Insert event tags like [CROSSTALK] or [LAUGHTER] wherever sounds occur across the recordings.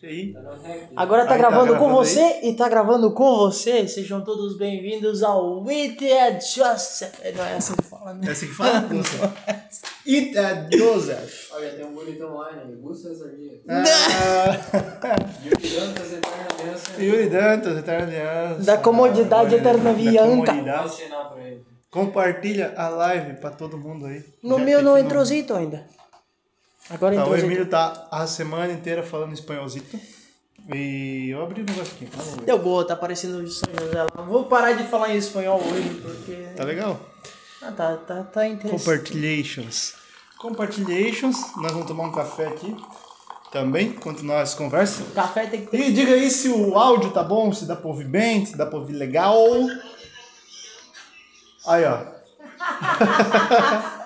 Aí. Agora tá Aí tá gravando com gravando você e tá gravando com você. Sejam todos bem-vindos ao Wicked Joseph. Não é assim que fala, né? É assim que fala? [LAUGHS] Nossa. It é Joseph. Olha, tem um bonitão lá, né? Gusta Sardia. Ah, [LAUGHS] Yuri Dantas, Eterna Aliança. Yuri Dantas, Eterna Aliança. Da comodidade eterna comodidade. Ele. Compartilha a live pra todo mundo aí. No Já meu não entrou Zito ainda. Agora Tá, o entrou Emílio tá a semana inteira falando espanholzito. E eu abri o negócio aqui. Deu boa, tá parecendo o São José lá. Vou parar de falar em espanhol hoje porque. Tá legal? Ah, tá, tá, tá interessante. Compartilhations. Compartilhations. Nós vamos tomar um café aqui também, continuar essa conversa. Café tem que ter. E diga aí se o áudio tá bom, se dá pra ouvir bem, se dá pra ouvir legal. Aí, ó. [LAUGHS]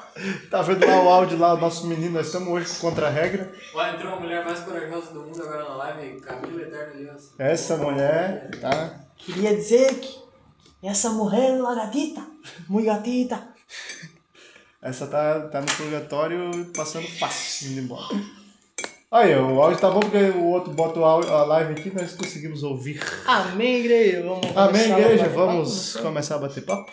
tá vendo lá o áudio lá, o nosso menino, nós estamos hoje contra a regra. Olha, entrou a mulher mais corajosa do mundo agora na live, Camila Eterna Aliança. Essa mulher, tá? Queria dizer que essa mulher é uma gatita. Muito gatita. Essa tá, tá no purgatório passando fácil, indo embora. Aí, o áudio tá bom porque o outro bota o áudio, a live aqui nós conseguimos ouvir. Amém, igreja. Vamos Amém, igreja. Vamos papo? começar a bater papo.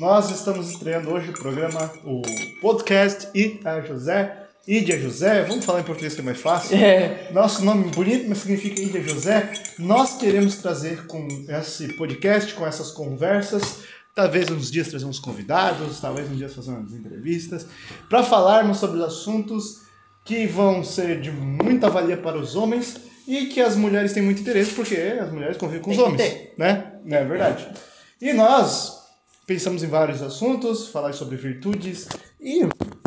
Nós estamos estreando hoje o programa, o podcast Ita José. Ídia José, vamos falar em português que é mais fácil. É. Nosso nome bonito, mas significa Ídia José. Nós queremos trazer com esse podcast, com essas conversas, talvez uns dias trazer uns convidados, talvez uns dias fazer umas entrevistas, para falarmos sobre os assuntos que vão ser de muita valia para os homens e que as mulheres têm muito interesse, porque as mulheres convivem com os Tem que homens, né? Não é verdade? E nós pensamos em vários assuntos, falar sobre virtudes e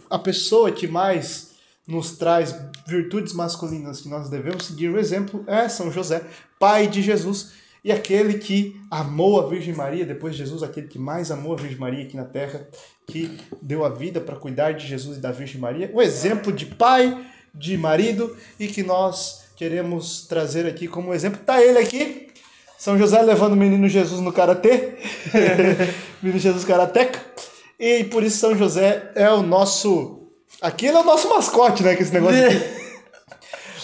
a pessoa que mais nos traz virtudes masculinas que nós devemos seguir o exemplo é São José, pai de Jesus e aquele que amou a Virgem Maria, depois de Jesus, aquele que mais amou a Virgem Maria aqui na terra, que deu a vida para cuidar de Jesus e da Virgem Maria, o exemplo de pai, de marido e que nós queremos trazer aqui como exemplo. Tá ele aqui, São José levando o menino Jesus no karatê, [LAUGHS] menino Jesus karateca, e por isso São José é o nosso. Aquilo é o nosso mascote, né? Que esse negócio aqui. [LAUGHS]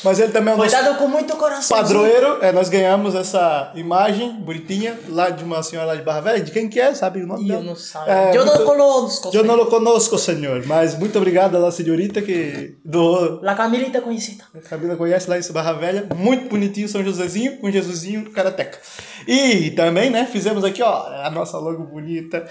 Mas ele também é o Foi nosso dado com muito coração. padroeiro. É, nós ganhamos essa imagem bonitinha lá de uma senhora lá de Barra Velha. De quem que é? Sabe o nome dela? eu não sei. É, eu muito- não conosco. Eu não conosco, senhor. Mas muito obrigado à senhorita que doou. La Camilita conhecida. A Camila conhece lá em Barra Velha. Muito bonitinho São Josézinho com Jesusinho Karateca. E também, né, fizemos aqui, ó, a nossa logo bonita.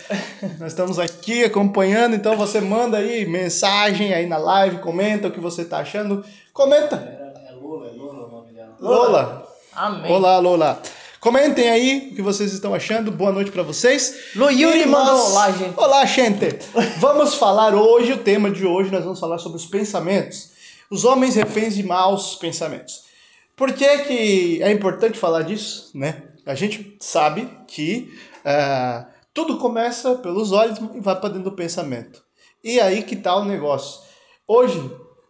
Nós estamos aqui acompanhando, então você manda aí mensagem aí na live, comenta o que você tá achando. Comenta. É, é Lula, é Lula o nome dela. Lola. Amém. Olá, Lola. Comentem aí o que vocês estão achando. Boa noite pra vocês. Lu Yuri mandou olá, gente. Olá, gente. Vamos falar hoje, o tema de hoje, nós vamos falar sobre os pensamentos. Os homens reféns de maus pensamentos. Por que, que é importante falar disso, né? A gente sabe que ah, tudo começa pelos olhos e vai para dentro do pensamento. E aí que tá o negócio. Hoje,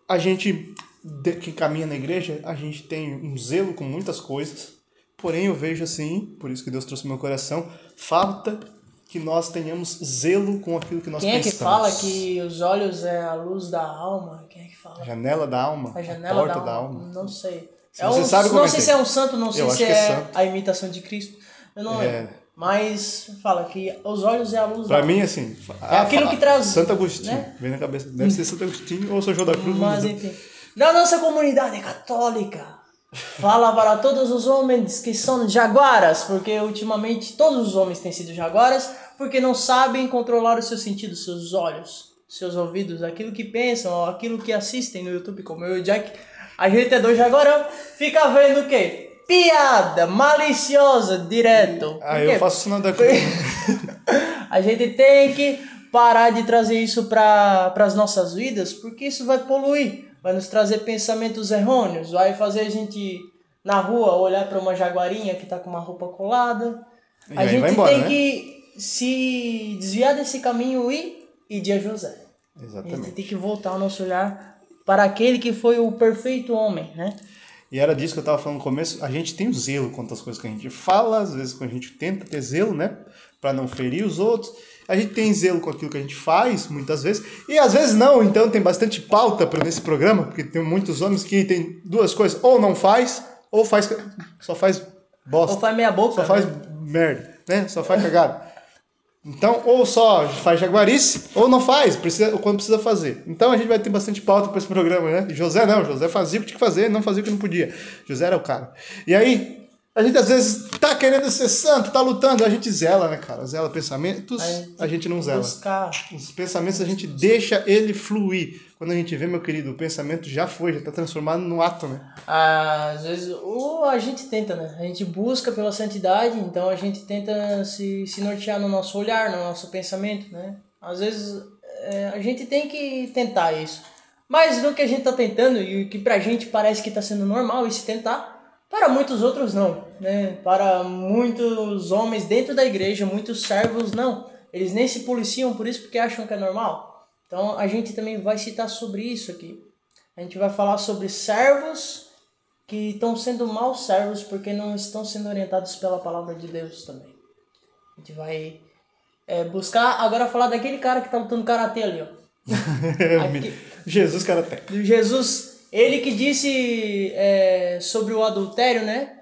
a gente de- que caminha na igreja, a gente tem um zelo com muitas coisas. Porém, eu vejo assim, por isso que Deus trouxe meu coração, falta que nós tenhamos zelo com aquilo que nós Quem é que pensamos. fala que os olhos é a luz da alma? Quem é que fala? A janela da alma, A a, janela porta da da alma. alma. Não sei. Se É você um- sabe, não sei se é um santo, não sei Eu se é é, a imitação de Cristo. Eu não É. lembro. Mas fala que os olhos é a luz Pra da mim, assim. É aquilo que traz- Santo Agostinho. né? Vem na cabeça. Deve ser Santo Agostinho ou São João da Cruz. Mas enfim. Na nossa comunidade católica, fala para todos os homens que são jaguaras, porque ultimamente todos os homens têm sido jaguaras, porque não sabem controlar os seus sentidos, seus olhos, seus ouvidos, aquilo que pensam, aquilo que assistem no YouTube, como eu e o Jack. A gente é dois jaguarão, fica vendo o quê? Piada maliciosa, direto. Ah, eu faço o sinal da cruz. A gente tem que parar de trazer isso para as nossas vidas, porque isso vai poluir, vai nos trazer pensamentos errôneos, vai fazer a gente na rua olhar para uma jaguarinha que tá com uma roupa colada. E A gente embora, tem né? que se desviar desse caminho e ir de José. A gente Exatamente. tem que voltar o nosso olhar para aquele que foi o perfeito homem, né? E era disso que eu tava falando no começo. A gente tem zelo quanto às coisas que a gente fala, às vezes quando a gente tenta ter zelo, né? Pra não ferir os outros. A gente tem zelo com aquilo que a gente faz, muitas vezes, e às vezes não, então tem bastante pauta para nesse programa, porque tem muitos homens que tem duas coisas, ou não faz, ou faz só faz bosta. Ou faz meia boca. Só faz né? merda, né? Só faz cagada. Então, ou só faz jaguarice, ou não faz, precisa, quando precisa fazer. Então a gente vai ter bastante pauta para esse programa, né? E José não, José fazia o que tinha que fazer, não fazia o que não podia. José era o cara. E aí, a gente às vezes tá querendo ser santo, tá lutando, a gente zela, né, cara? Zela pensamentos, a gente não zela. Buscar. Os pensamentos a gente deixa ele fluir. Quando a gente vê, meu querido, o pensamento já foi, já tá transformado no ato, né? Às vezes, ou a gente tenta, né? A gente busca pela santidade, então a gente tenta se, se nortear no nosso olhar, no nosso pensamento, né? Às vezes é, a gente tem que tentar isso. Mas no que a gente tá tentando e o que pra gente parece que tá sendo normal esse tentar, para muitos outros não, né? Para muitos homens dentro da igreja, muitos servos não. Eles nem se policiam por isso porque acham que é normal. Então a gente também vai citar sobre isso aqui. A gente vai falar sobre servos que estão sendo maus servos porque não estão sendo orientados pela palavra de Deus também. A gente vai é, buscar agora falar daquele cara que tá lutando karatê ali, ó. [LAUGHS] Aqui. Jesus. Do Jesus, ele que disse é, sobre o adultério, né?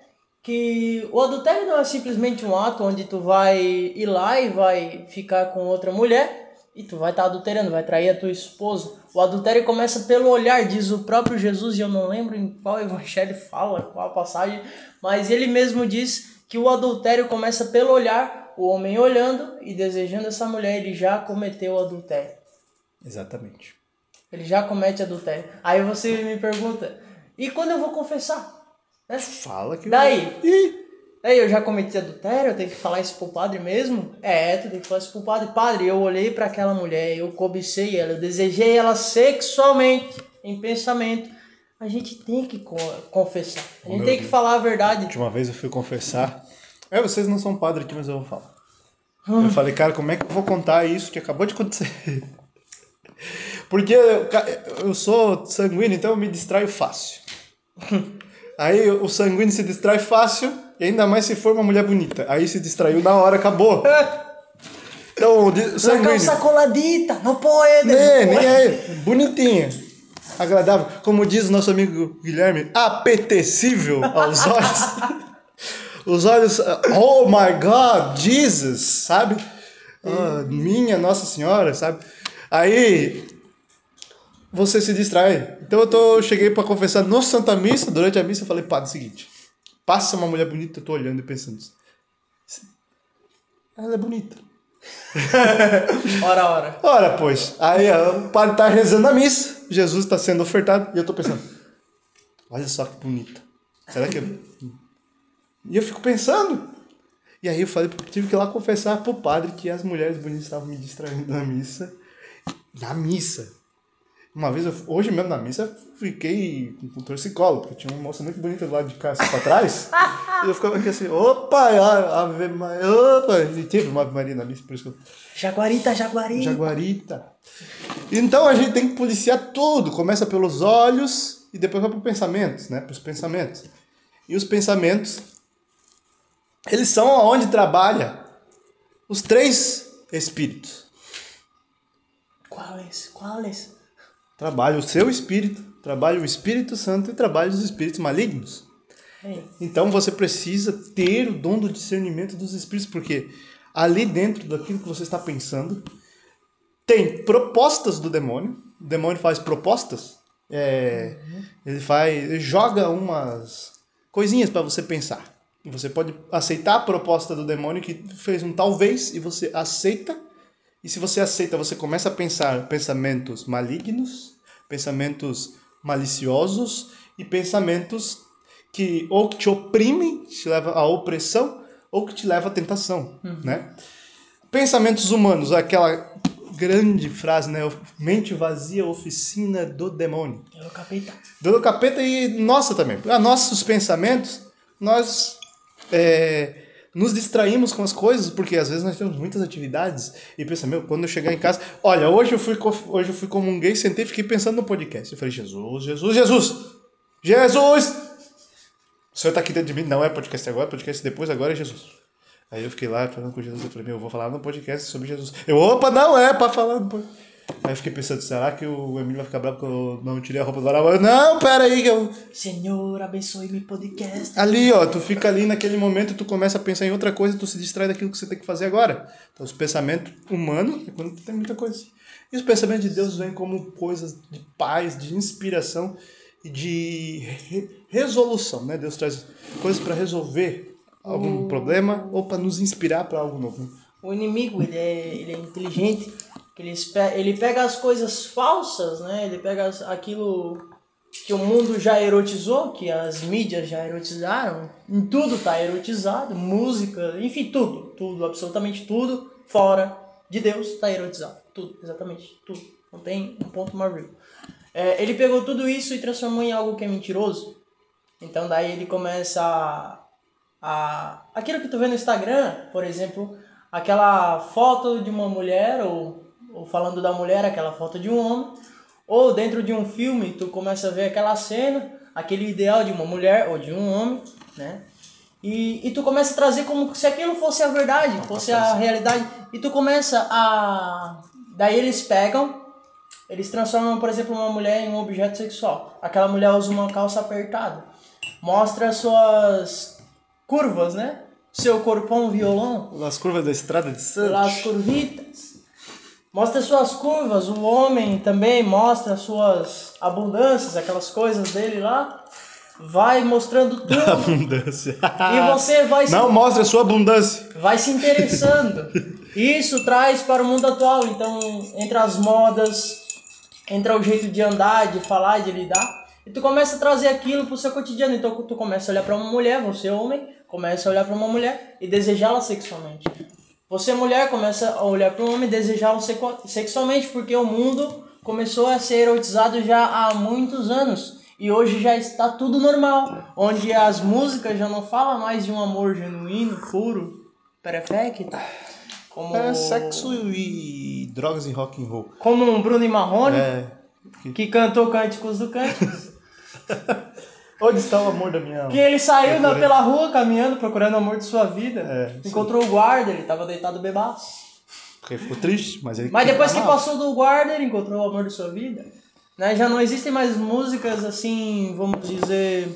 Que o adultério não é simplesmente um ato onde tu vai ir lá e vai ficar com outra mulher e tu vai estar tá adulterando, vai trair a tua esposa. O adultério começa pelo olhar, diz o próprio Jesus, e eu não lembro em qual evangelho fala, qual passagem, mas ele mesmo diz que o adultério começa pelo olhar, o homem olhando e desejando essa mulher, ele já cometeu o adultério. Exatamente. Ele já comete adultério. Aí você me pergunta, e quando eu vou confessar? Né? Fala que. Daí? Ih! Aí eu já cometi adultério, eu tenho que falar isso pro padre mesmo? É, tu tem que falar isso pro padre. Padre, eu olhei para aquela mulher, eu cobicei ela, eu desejei ela sexualmente, em pensamento. A gente tem que co- confessar. A gente Meu tem que Deus. falar a verdade. última vez eu fui confessar. É, vocês não são padre aqui, mas eu vou falar. [LAUGHS] Eu falei, cara, como é que eu vou contar isso que acabou de acontecer? Porque eu, eu sou sanguíneo, então eu me distraio fácil. [LAUGHS] Aí o sanguíneo se distrai fácil, e ainda mais se for uma mulher bonita. Aí se distraiu na hora, acabou. [LAUGHS] Então, o La sanguíneo. calça coladita, não pode. Nem, não nem é bonitinha. Agradável. Como diz o nosso amigo Guilherme, apetecível aos [LAUGHS] olhos. Os olhos, oh my God, Jesus, sabe? Ah, minha Nossa Senhora, sabe? Aí você se distrai. Então eu, tô, eu cheguei para confessar no Santa Missa, durante a missa eu falei, padre, é o seguinte, passa uma mulher bonita, eu tô olhando e pensando, ela é bonita. [LAUGHS] Ora, ora. Ora, pois, aí o padre tá rezando a missa, Jesus está sendo ofertado, e eu tô pensando, olha só que bonita. Será que. eu- E eu fico pensando. E aí eu falei, tive que ir lá confessar pro padre que as mulheres bonitas estavam me distraindo na missa. Na missa. Uma vez, eu, hoje mesmo na missa, eu fiquei com torcicolo, porque tinha uma moça muito bonita do lado de cá, assim, pra trás. [LAUGHS] e eu ficava aqui assim, opa, a- ave Maria, opa. E teve uma Ave Maria na missa, por isso que eu Jaguarita, jaguarita. Jaguarita. Então a gente tem que policiar tudo. Começa pelos olhos e depois vai para os pensamentos, né? Para os pensamentos. E os pensamentos, eles são onde trabalha os três espíritos. Quais? Quais? Trabalha o seu espírito, trabalha o Espírito Santo e trabalha os espíritos malignos. Ei, Então você precisa ter o dom do discernimento dos espíritos, porque ali dentro daquilo que você está pensando tem propostas do demônio. O demônio faz propostas. é, Ele faz, ele joga umas coisinhas para você pensar. E você pode aceitar a proposta do demônio que fez um talvez e você aceita. E se você aceita, você começa a pensar pensamentos malignos, pensamentos maliciosos e pensamentos que ou que te oprimem, te leva à opressão, ou que te leva à tentação, né? Pensamentos humanos, aquela grande frase, né? Mente vazia, oficina do demônio. eu capeta. Do capeta e nossa também. A nossos pensamentos, nós é, nos distraímos com as coisas, porque às vezes nós temos muitas atividades e pensa, meu, quando eu chegar em casa, olha, hoje eu fui, hoje eu fui comunguei, sentei e fiquei pensando no podcast. Eu falei, Jesus, Jesus, Jesus, Jesus! O Senhor está aqui dentro de mim, não é podcast agora, é podcast depois, agora é Jesus. Aí eu fiquei lá falando com Jesus, eu falei, meu, eu vou falar no podcast sobre Jesus. Eu, opa, não é pra falar no podcast. Aí eu fiquei pensando, será que o Emílio vai ficar bravo porque eu não tirei a roupa do varal? Eu, Não, pera aí, que eu... Senhor, abençoe meu podcast. Ali, ó, tu fica ali naquele momento, tu começa a pensar em outra coisa, tu se distrai daquilo que você tem que fazer agora. Então, os pensamentos humanos é quando tu tem muita coisa. E os pensamentos de Deus vêm como coisas de paz, de inspiração e de re- resolução, né? Deus traz coisas para resolver algum problema ou para nos inspirar para algo novo. O inimigo, ele é, ele é inteligente. Ele, ele pega as coisas falsas, né? Ele pega aquilo que o mundo já erotizou, que as mídias já erotizaram. Em tudo tá erotizado, música, enfim, tudo, tudo, absolutamente tudo fora de Deus tá erotizado. Tudo, exatamente, tudo. Não tem um ponto mais. É, ele pegou tudo isso e transformou em algo que é mentiroso. Então daí ele começa a, a aquilo que tu vê no Instagram, por exemplo, aquela foto de uma mulher ou, ou falando da mulher, aquela foto de um homem, ou dentro de um filme tu começa a ver aquela cena, aquele ideal de uma mulher ou de um homem, né? E, e tu começa a trazer como se aquilo fosse a verdade, fosse a realidade, e tu começa a daí eles pegam eles transformam, por exemplo, uma mulher em um objeto sexual. Aquela mulher usa uma calça apertada. Mostra suas curvas, né? Seu corpão violão. As curvas da estrada de Santos. Las curvitas. Mostra suas curvas. O homem também mostra suas abundâncias, aquelas coisas dele lá. Vai mostrando [LAUGHS] tudo. Abundância. e você vai se Não mostra a sua abundância. vai se interessando. Isso traz para o mundo atual. Então, entre as modas, entra o jeito de andar, de falar, de lidar. E tu começa a trazer aquilo pro seu cotidiano. Então, tu começa a olhar para uma mulher, você homem, começa a olhar para uma mulher e desejá-la sexualmente. Você mulher começa a olhar para um homem e desejá-lo sexualmente, porque o mundo começou a ser erotizado já há muitos anos. E hoje já está tudo normal, onde as músicas já não falam mais de um amor genuíno, puro, perfeito, como, É sexo e drogas e rock and roll. como um Bruno e Marrone, É. que cantou Cânticos do Cânticos, [LAUGHS] Onde está o amor da minha que ele saiu na, pela rua caminhando, procurando o amor de sua vida, É, encontrou o guarda, ele estava deitado bebaço. Porque ficou triste, mas ele. Mas depois que passou do guarda, ele encontrou o amor de sua vida. Né? Já não existem mais músicas assim, vamos dizer,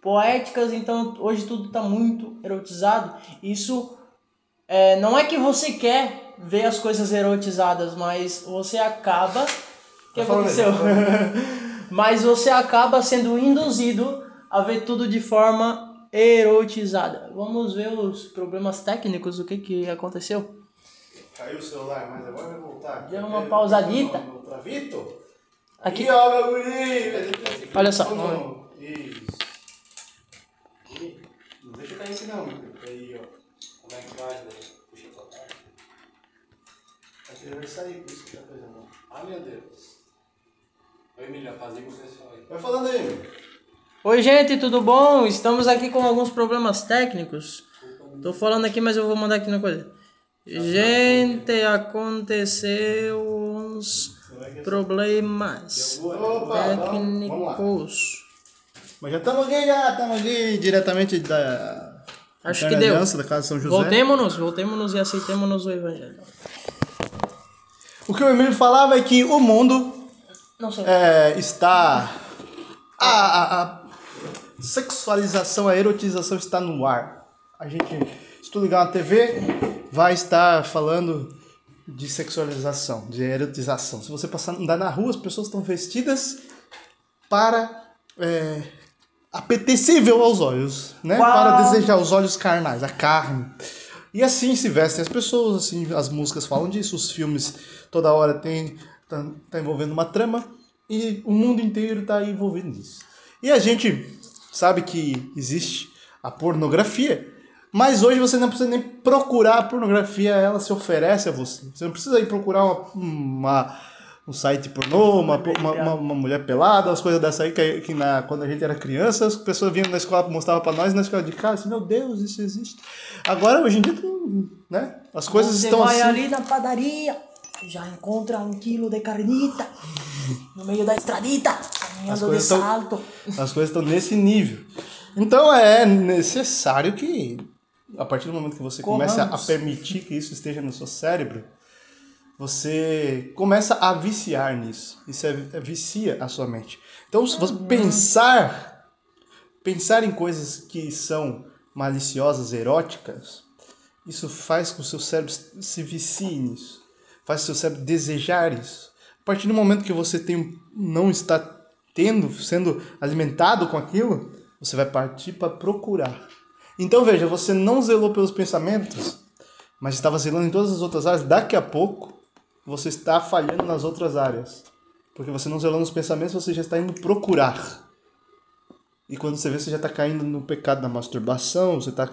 poéticas, então hoje tudo está muito erotizado. Isso é, não é que você quer ver as coisas erotizadas, mas você acaba. O que aconteceu? [LAUGHS] tá mas você acaba sendo induzido a ver tudo de forma erotizada. Vamos ver os problemas técnicos, o que, que aconteceu. Caiu o celular, mas agora vai voltar. Deu uma pausadita. Vitor? Aqui. Ó, meu guri! Olha só, vamos Isso. Não deixa cair aqui não, meu. Aí, ó. Como é que faz daí? Puxa pra cá. Aqui ele vai sair, por isso que tá pesando. Ah, meu Deus. Oi, Emílio, apazigua o pessoal aí. Vai falando aí. Oi, gente, tudo bom? Estamos aqui com alguns problemas técnicos. Tô falando aqui, mas eu vou mandar aqui na coisa. Gente, aconteceu uns problemas Opa, técnicos. Mas já estamos aqui, já estamos aqui diretamente da. Acho que deu. Aliança, da Casa de São José. Voltemos-nos, voltemos-nos e aceitemos-nos o evangelho. O que o Emílio falava é que o mundo. É, está. A, a- a sexualização, a erotização está no ar. A gente, se tu ligar na TV, vai estar falando de sexualização, de erotização. Se você passar andar na rua, as pessoas estão vestidas para é, apetecível aos olhos, né? Uau! Para desejar os olhos carnais, a carne. E assim se vestem as pessoas, assim, as músicas falam disso, os filmes toda hora tem tá, tá envolvendo uma trama e o mundo inteiro tá envolvido nisso. E a gente sabe que existe a pornografia, mas hoje você não precisa nem procurar a pornografia, ela se oferece a você. Você não precisa ir procurar uma, uma- um site pornô, uma, uma, uma, uma mulher pelada, as coisas dessa aí que, que na, quando a gente era criança, as pessoas vinham na escola mostravam pra nós na escola de casa, assim, meu Deus, isso existe. Agora, hoje em dia, né? As coisas Você estão vai assim. ali na padaria, já encontra um quilo de carnita no meio da estradita, caminhando de tão- salto. As coisas estão nesse nível. Então é necessário que a partir do momento que você começa a Corramos. permitir que isso esteja no seu cérebro, você começa a viciar nisso. Isso é, é- vicia a sua mente. Então, se você pensar, pensar em coisas que são maliciosas, eróticas, isso faz com que o seu cérebro se vicie nisso. Faz seu cérebro desejar isso. A partir do momento que você tem, não está tendo, sendo alimentado com aquilo, você vai partir para procurar. Então veja, você não zelou pelos pensamentos, mas estava zelando em todas as outras áreas. Daqui a pouco, você está falhando nas outras áreas. Porque você não zelou nos pensamentos, você já está indo procurar. E quando você vê, você já está caindo no pecado da masturbação, você está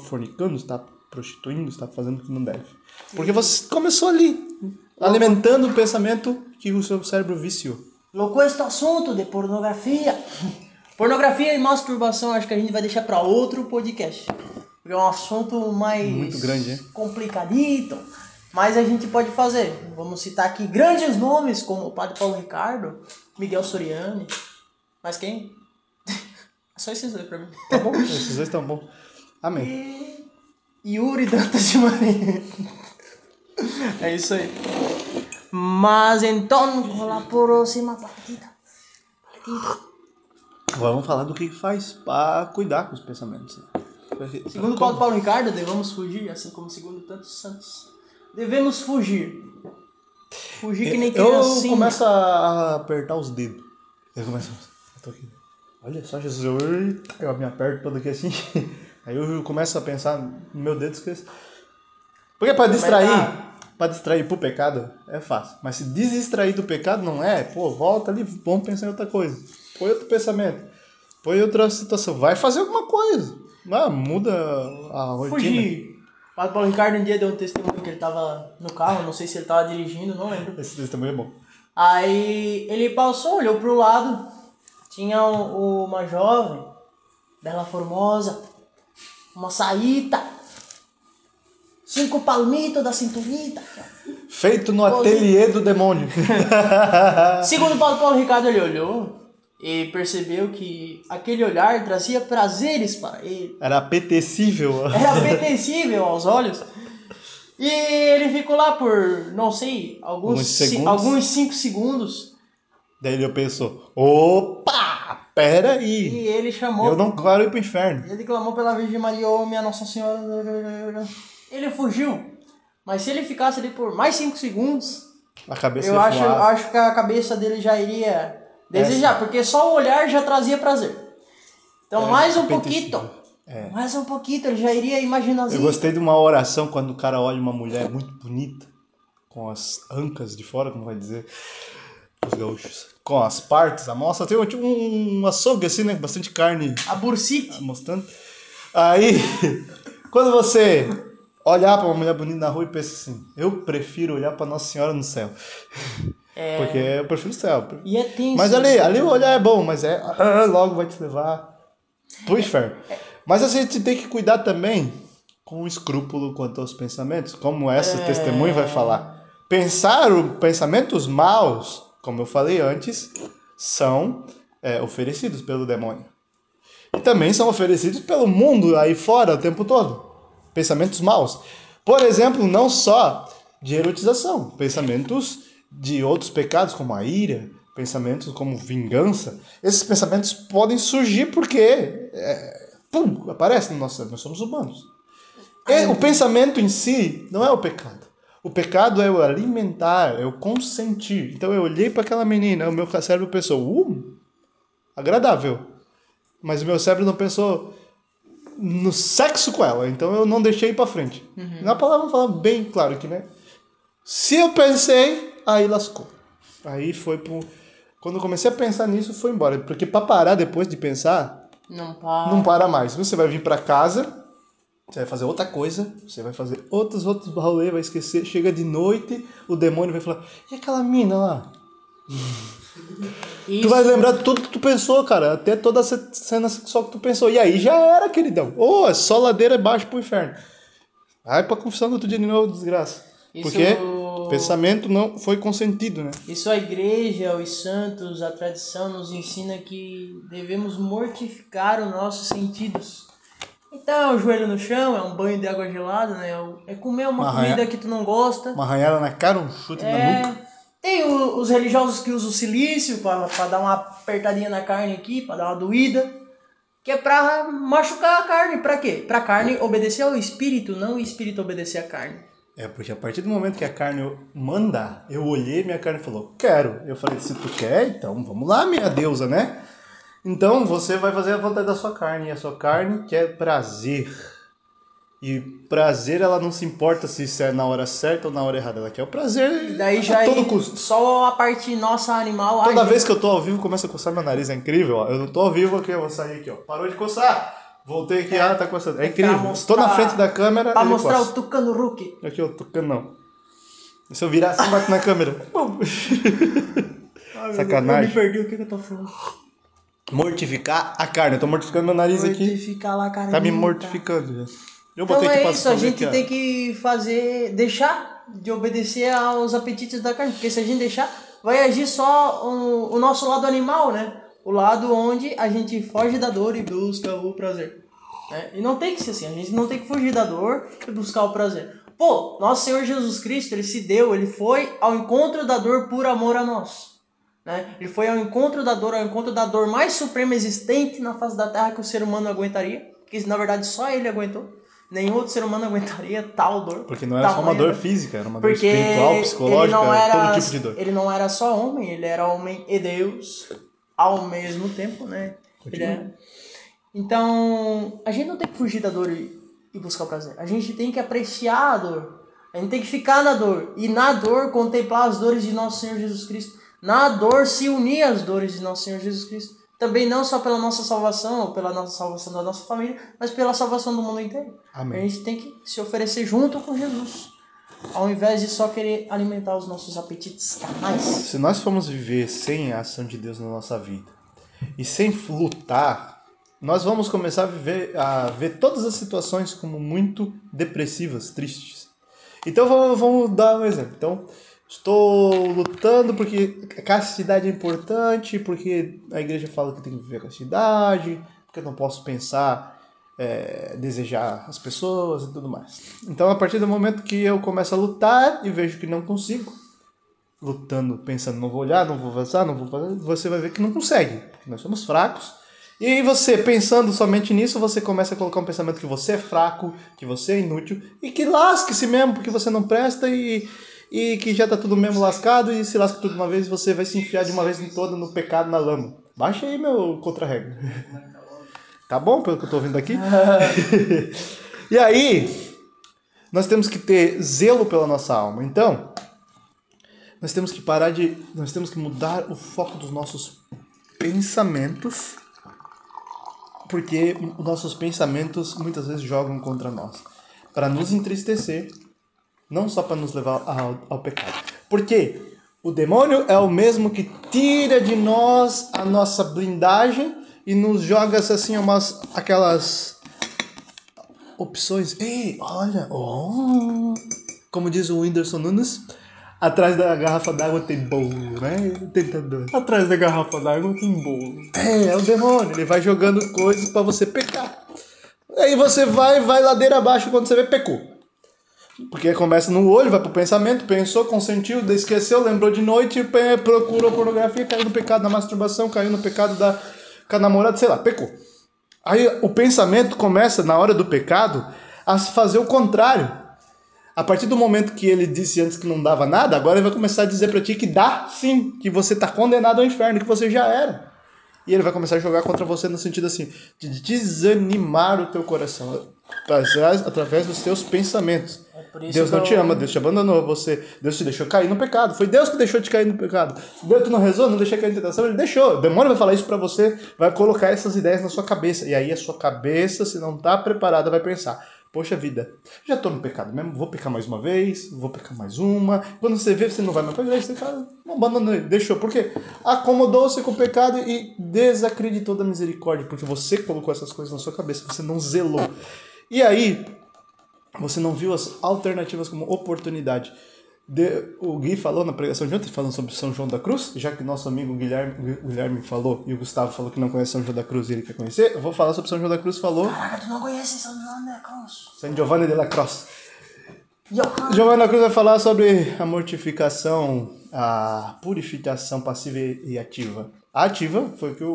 fornicando, está prostituindo, está fazendo o que não deve. Porque você começou ali, alimentando o pensamento que o seu cérebro viciou. Louco este assunto de pornografia. [LAUGHS] Pornografia e masturbação acho que a gente vai deixar para outro podcast. Porque é um assunto mais Muito grande, hein? complicadito. Mas a gente pode fazer. Vamos citar aqui grandes nomes como o Padre Paulo Ricardo, Miguel Soriani. Mas quem? [LAUGHS] Só esses dois pra mim. Tá bom? [LAUGHS] Esses dois estão bons. Amém. E Yuri Dantas de Maria. É isso aí. Mas então, com a próxima partida. Vamos falar do que faz para cuidar com os pensamentos. né? Porque- Segundo Paulo Paulo Ricardo, devemos fugir, assim como segundo tantos santos. Devemos fugir. Fugir que nem Eu criancinha. começo a apertar os dedos. Eu começo. Eu tô aqui. Olha só, Jesus. Eu, eu me aperto todo aqui assim. [LAUGHS] Aí eu começo a pensar no meu dedo esquece. Porque para distrair, tá? Para distrair pro pecado é fácil. Mas se desdistrair do pecado não é, pô, volta ali, vamos pensar em outra coisa. Põe outro pensamento. Põe outra situação. Vai fazer alguma coisa. Ah, muda a rotina. Fugir. O Padre Paulo Ricardo um dia deu um testemunho que ele tava no carro, não sei se ele tava dirigindo, não lembro. Esse testemunho é bom. Aí ele passou, olhou pro lado, tinha uma jovem, bela formosa, uma saíta, cinco palmitos da cinturita. Feito no ateliê do demônio. [LAUGHS] Segundo o Paulo Paulo Ricardo, ele olhou e percebeu que aquele olhar trazia prazeres para ele. Era apetecível. Era apetecível aos olhos. E ele ficou lá por, não sei, alguns, ci- segundos. alguns cinco segundos. Daí ele pensou, opa, pera E ele chamou eu não quero ir pro inferno. Ele clamou pela Virgem Maria, ô minha Nossa Senhora. Ele fugiu. Mas se ele ficasse ali por mais 5 segundos, A cabeça eu acho, voar. acho que a cabeça dele já iria desejar, porque só o olhar já trazia prazer. Então, É, mais um pouquinho. Mais um pouquinho, ele já iria imaginar assim. Eu gostei de uma oração quando o cara olha uma mulher muito bonita, com as ancas de fora, como vai dizer os gaúchos, com as partes, a moça tem tipo um açougue assim, né, bastante carne A bursite. mostrando. Aí, [LAUGHS] quando você olhar pra uma mulher bonita na rua e pensa assim, eu prefiro olhar pra Nossa Senhora no céu. É. [LAUGHS] Porque eu prefiro o céu. E é tenso. Mas ali, ali o olhar é bom, mas é ah, logo vai te levar pro inferno. Mas a gente tem que cuidar também com escrúpulo quanto aos pensamentos, como essa É. testemunha vai falar. Pensar o- pensamentos maus, como eu falei antes, são é, oferecidos pelo demônio. E também são oferecidos pelo mundo aí fora o tempo todo. Pensamentos maus. Por exemplo, não só de erotização, pensamentos de outros pecados, como a ira, pensamentos como vingança. Esses pensamentos podem surgir porque é, pum, aparece no nosso. Nós somos humanos. E o pensamento em si não é o pecado. O pecado é o alimentar, é o consentir. Então eu olhei para aquela menina, o meu cérebro pensou, uh, agradável. Mas o meu cérebro não pensou no sexo com ela, então eu não deixei ir pra frente. Na palavra fala bem claro que, né? Se eu pensei, aí lascou. Aí foi pro. Quando eu comecei a pensar nisso, foi embora. Porque pra parar depois de pensar, Não para. não para mais. Você vai vir pra casa, você vai fazer outra coisa, você vai fazer outros outros rolê, vai esquecer. Chega de noite, o demônio vai falar: e aquela mina lá? Isso. Tu vai lembrar de tudo que tu pensou, cara. Até toda essa cena sexual que tu pensou. E aí já era, queridão. Ô, é só ladeira abaixo pro inferno. Vai pra confissão do outro dia de novo, desgraça. Isso- Porque pensamento não foi consentido, né? Isso a igreja, os santos, a tradição nos ensina que devemos mortificar os nossos sentidos. Então é o joelho no chão, é um banho de água gelada, né? É comer uma Uma comida que tu não gosta. Uma arranhada na cara, um chute na É, nuca. Tem o- os religiosos que usam o silício pra dar uma apertadinha na carne aqui, pra dar uma doída. Que é pra machucar a carne. Pra quê? Pra carne obedecer ao espírito, não o espírito obedecer à carne. É, porque a partir do momento que a carne manda, eu olhei minha carne falou, quero. Eu falei, se tu quer, então vamos lá, minha deusa, né? Então você vai fazer a vontade da sua carne, e a sua carne quer prazer. E prazer, ela não se importa se isso é na hora certa ou na hora errada, ela quer o prazer daí a já todo aí, custo. só a parte nossa animal Toda vez que eu tô ao vivo, começa a coçar meu nariz, é incrível, ó. Eu não tô ao vivo aqui, eu vou sair aqui, ó. Parou de coçar. Voltei aqui, ah, tá coçando. É Pra incrível. mostrar- Tô na frente da câmera, Pra mostrar coça. o tucano Hulk. Aqui, ó, tocando não. E se eu virar assim, bate na câmera. [LAUGHS] Bum. [LAUGHS] Sacanagem. Eu me perdi o que, que eu tô falando. Mortificar a carne. Eu tô mortificando meu nariz aqui. Mortificar lá, cara. Tá me mortificando já. Eu Então é pra isso, a gente tem que fazer, deixar de obedecer aos apetites da carne, porque se a gente deixar, vai agir só o, o nosso lado animal, né? O lado onde a gente foge da dor e busca o prazer. né? E não tem que ser assim, a gente não tem que fugir da dor e buscar o prazer. Pô, nosso Senhor Jesus Cristo, ele se deu, ele foi ao encontro da dor por amor a nós. Né? Ele foi ao encontro da dor, ao encontro da dor mais suprema existente na face da terra que o ser humano aguentaria, que na verdade só ele aguentou. Nenhum outro ser humano [LAUGHS] aguentaria tal dor. Porque não era só uma dor física, era uma dor Porque espiritual, psicológica, era, todo tipo de dor. Ele não era só homem, ele era homem e Deus ao mesmo tempo, né? Era- Então, a gente não tem que fugir da dor e, e buscar o prazer. A gente tem que apreciar a dor. A gente tem que ficar na dor. E na dor contemplar as dores de nosso Senhor Jesus Cristo. Na dor se unir às dores de nosso Senhor Jesus Cristo. Também não só pela nossa salvação, ou pela nossa salvação da nossa família, mas pela salvação do mundo inteiro. Amém. A gente tem que se oferecer junto com Jesus. Ao invés de só querer alimentar os nossos apetites carnais. Se nós formos viver sem a ação de Deus na nossa vida e sem lutar, nós vamos começar a viver a ver todas as situações como muito depressivas, tristes. Então vamos, vamos dar um exemplo. Então, estou lutando porque castidade é importante, porque a igreja fala que tem que viver a castidade, porque eu não posso pensar é, desejar as pessoas e tudo mais. Então, a partir do momento que eu começo a lutar e vejo que não consigo, lutando, pensando, não vou olhar, não vou avançar, não vou fazer, você vai ver que não consegue. porque Nós somos fracos. E você, pensando somente nisso, você começa a colocar um pensamento que você é fraco, que você é inútil, e que lasque-se mesmo, porque você não presta e, e que já tá tudo mesmo lascado, e se lasca tudo de uma vez, você vai se enfiar de uma vez em toda no pecado, na lama. Baixa aí meu contra-regra. Tá bom pelo que eu tô ouvindo aqui? [LAUGHS] e aí, nós temos que ter zelo pela nossa alma. Então, nós temos que parar de. Nós temos que mudar o foco dos nossos pensamentos. Porque os nossos pensamentos muitas vezes jogam contra nós. Para nos entristecer, não só para nos levar ao, ao pecado. Porque o demônio é o mesmo que tira de nós a nossa blindagem e nos joga assim umas aquelas opções. Ei, olha, oh. como diz o Whindersson Nunes, atrás da garrafa d'água tem bolo, né? Tentador. Atrás da garrafa d'água tem bolo. É, é o demônio, ele vai jogando coisas pra você pecar. Aí você vai, vai ladeira abaixo quando você vê pecou. Porque começa no olho, vai pro pensamento, pensou, consentiu, esqueceu, lembrou de noite, procurou pornografia, caiu no pecado da masturbação, caiu no pecado da com a namorada, sei lá, pecou. Aí o pensamento começa, na hora do pecado, a fazer o contrário. A partir do momento que ele disse antes que não dava nada, agora ele vai começar a dizer pra ti que dá sim, que você tá condenado ao inferno, que você já era. E ele vai começar a jogar contra você no sentido assim, de desanimar o teu coração através, através dos teus pensamentos. É Deus não te ama, Deus te abandonou, você, Deus te deixou cair no pecado. Foi Deus que deixou te cair no pecado. Deus tu não rezou, não deixou cair em tentação, ele deixou. Demônio vai falar isso pra você, vai colocar essas ideias na sua cabeça. E aí a sua cabeça, se não tá preparada, vai pensar: Poxa vida, já tô no pecado mesmo, vou pecar mais uma vez, vou pecar mais uma. Quando você vê, você não vai mais pra igreja, você não abandonou ele, deixou. Por quê? Acomodou-se com o pecado e desacreditou da misericórdia, porque você colocou essas coisas na sua cabeça, você não zelou. E aí, você não viu as alternativas como oportunidade de- o Gui falou na pregação de ontem, falando sobre São João da Cruz, já que nosso amigo Guilherme, Guilherme falou e o Gustavo falou que não conhece São João da Cruz e ele quer conhecer, eu vou falar sobre São João da Cruz, falou Caraca, tu não conhece São João da Cruz? San Giovanni de la Cruz. Giovanni da Cruz vai falar sobre a mortificação, a purificação passiva e ativa. A ativa foi o que o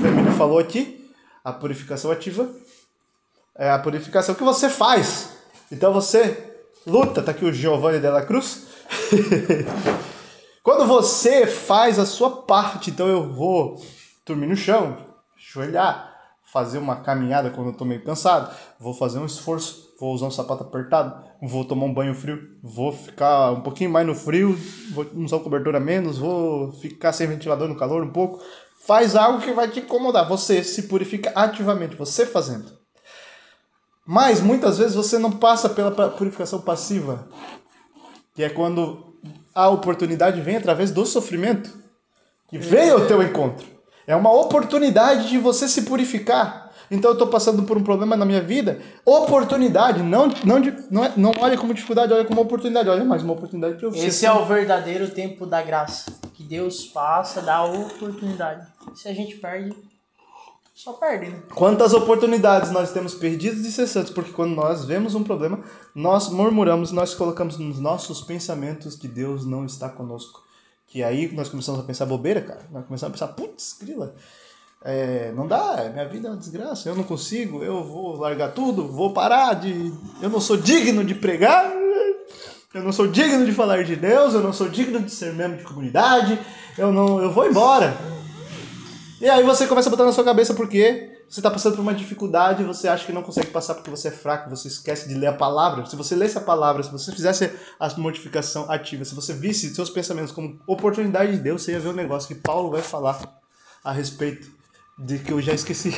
Firmino falou aqui, a purificação ativa é a purificação que você faz. Então você luta, tá aqui o Giovanni de la Cruz. [LAUGHS] Quando você faz a sua parte, então eu vou dormir no chão, ajoelhar, fazer uma caminhada quando eu tô meio cansado, vou fazer um esforço, vou usar um sapato apertado, vou tomar um banho frio, vou ficar um pouquinho mais no frio, vou usar um cobertor a menos, vou ficar sem ventilador no calor um pouco. Faz algo que vai te incomodar. Você se purifica ativamente, você fazendo. Mas muitas vezes você não passa pela purificação passiva, que é quando a oportunidade vem através do sofrimento, que veio ao teu encontro. É uma oportunidade de você se purificar. Então eu estou passando por um problema na minha vida, oportunidade, não não não, é- não olha como dificuldade, olha como oportunidade, olha mais uma oportunidade para eu ser Esse é o verdadeiro tempo da graça. Que Deus passa, dá oportunidade. Se a gente perde, só perde, né? Quantas oportunidades nós temos perdidas e cessantes, porque quando nós vemos um problema, nós murmuramos, nós colocamos nos nossos pensamentos que Deus não está conosco. Que aí nós começamos a pensar bobeira, cara. Nós começamos a pensar, putz, grila, é, não dá, minha vida é uma desgraça, eu não consigo, eu vou largar tudo, vou parar de. Eu não sou digno de pregar, eu não sou digno de falar de Deus, eu não sou digno de ser membro de comunidade, eu não. eu vou embora. E aí você começa a botar na sua cabeça porque você está passando por uma dificuldade, você acha que não consegue passar porque você é fraco, você esquece de ler a palavra. Se você lesse a palavra, se você fizesse a mortificação ativa, se você visse seus pensamentos como oportunidade de Deus, você ia ver um negócio que Paulo vai falar a respeito de que eu já esqueci.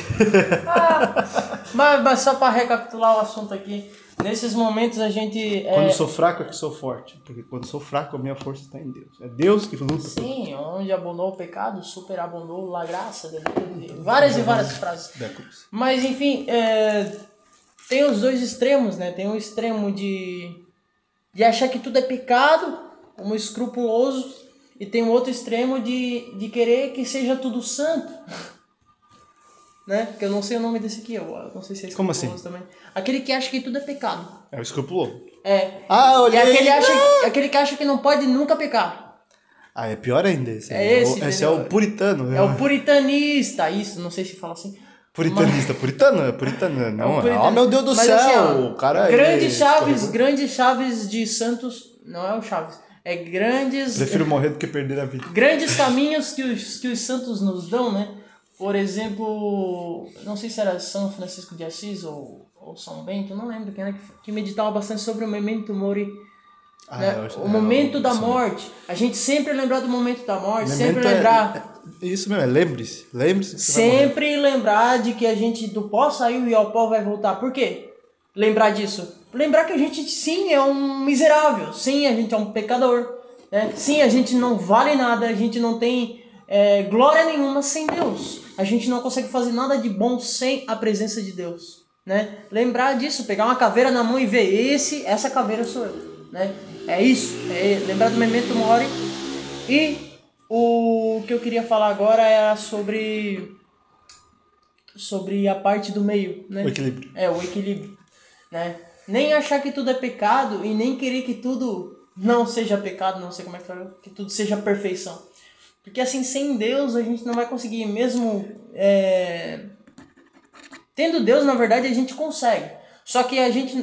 Mas, mas só para recapitular o assunto aqui, nesses momentos a gente. é, Quando eu sou fraco é que sou forte, porque quando sou fraco a minha força está em Deus. É Deus que luta. Sim, onde abundou o pecado, superabundou a graça. de Deus. Várias e várias frases. Mas enfim, é, tem os dois extremos, né? Tem o extremo de, de achar que tudo é pecado, como escrupuloso, e tem o outro extremo de, de querer que seja tudo santo. Né? Que eu não sei o nome desse aqui, eu não sei se é Como escrupuloso também. Aquele que acha que tudo é pecado. É o escrupuloso. É. Ah, E olhei. aquele, acha, aquele que acha que não pode nunca pecar. Ah, é pior ainda. Esse É esse, o, esse é entendeu? o puritano. É o puritanista, isso, não sei se fala assim. Puritanista, puritano, é puritano, não, É o é, oh meu Deus do Mas, céu, assim, ó, o cara Grandes ele chaves, escorregou. grandes chaves de Santos. Não é o Chaves. É grandes. Prefiro morrer do que perder a vida. Grandes caminhos que os, que os santos nos dão, né? Por exemplo, não sei se era São Francisco de Assis ou, ou São Bento, não lembro quem era que, meditava bastante sobre o memento mori. Ah, né? eu o é, momento eu- da morte. A gente sempre lembrar do momento da morte, mesmo. sempre Memento é- lembrar. é- Isso mesmo, é lembre-se. Lembre-se. Sempre lembrar de que a gente do pó saiu e ao pó vai voltar. Por quê? Lembrar disso. Lembrar que a gente sim é um miserável. Sim, a gente é um pecador. Né? Sim, a gente não vale nada. A gente não tem é, glória nenhuma sem Deus. A gente não consegue fazer nada de bom sem a presença de Deus. Né? Lembrar disso, pegar uma caveira na mão e ver esse, essa caveira sou eu. Né? É isso. É lembrar do memento mori. E o que eu queria falar agora era sobre sobre a parte do meio, né? O equilíbrio. É, o equilíbrio, né? Nem achar que tudo é pecado e nem querer que tudo não seja pecado, não sei como é que fala, que tudo seja perfeição. Porque assim, sem Deus a gente não vai conseguir, mesmo é, tendo Deus, na verdade, a gente consegue. Só que a gente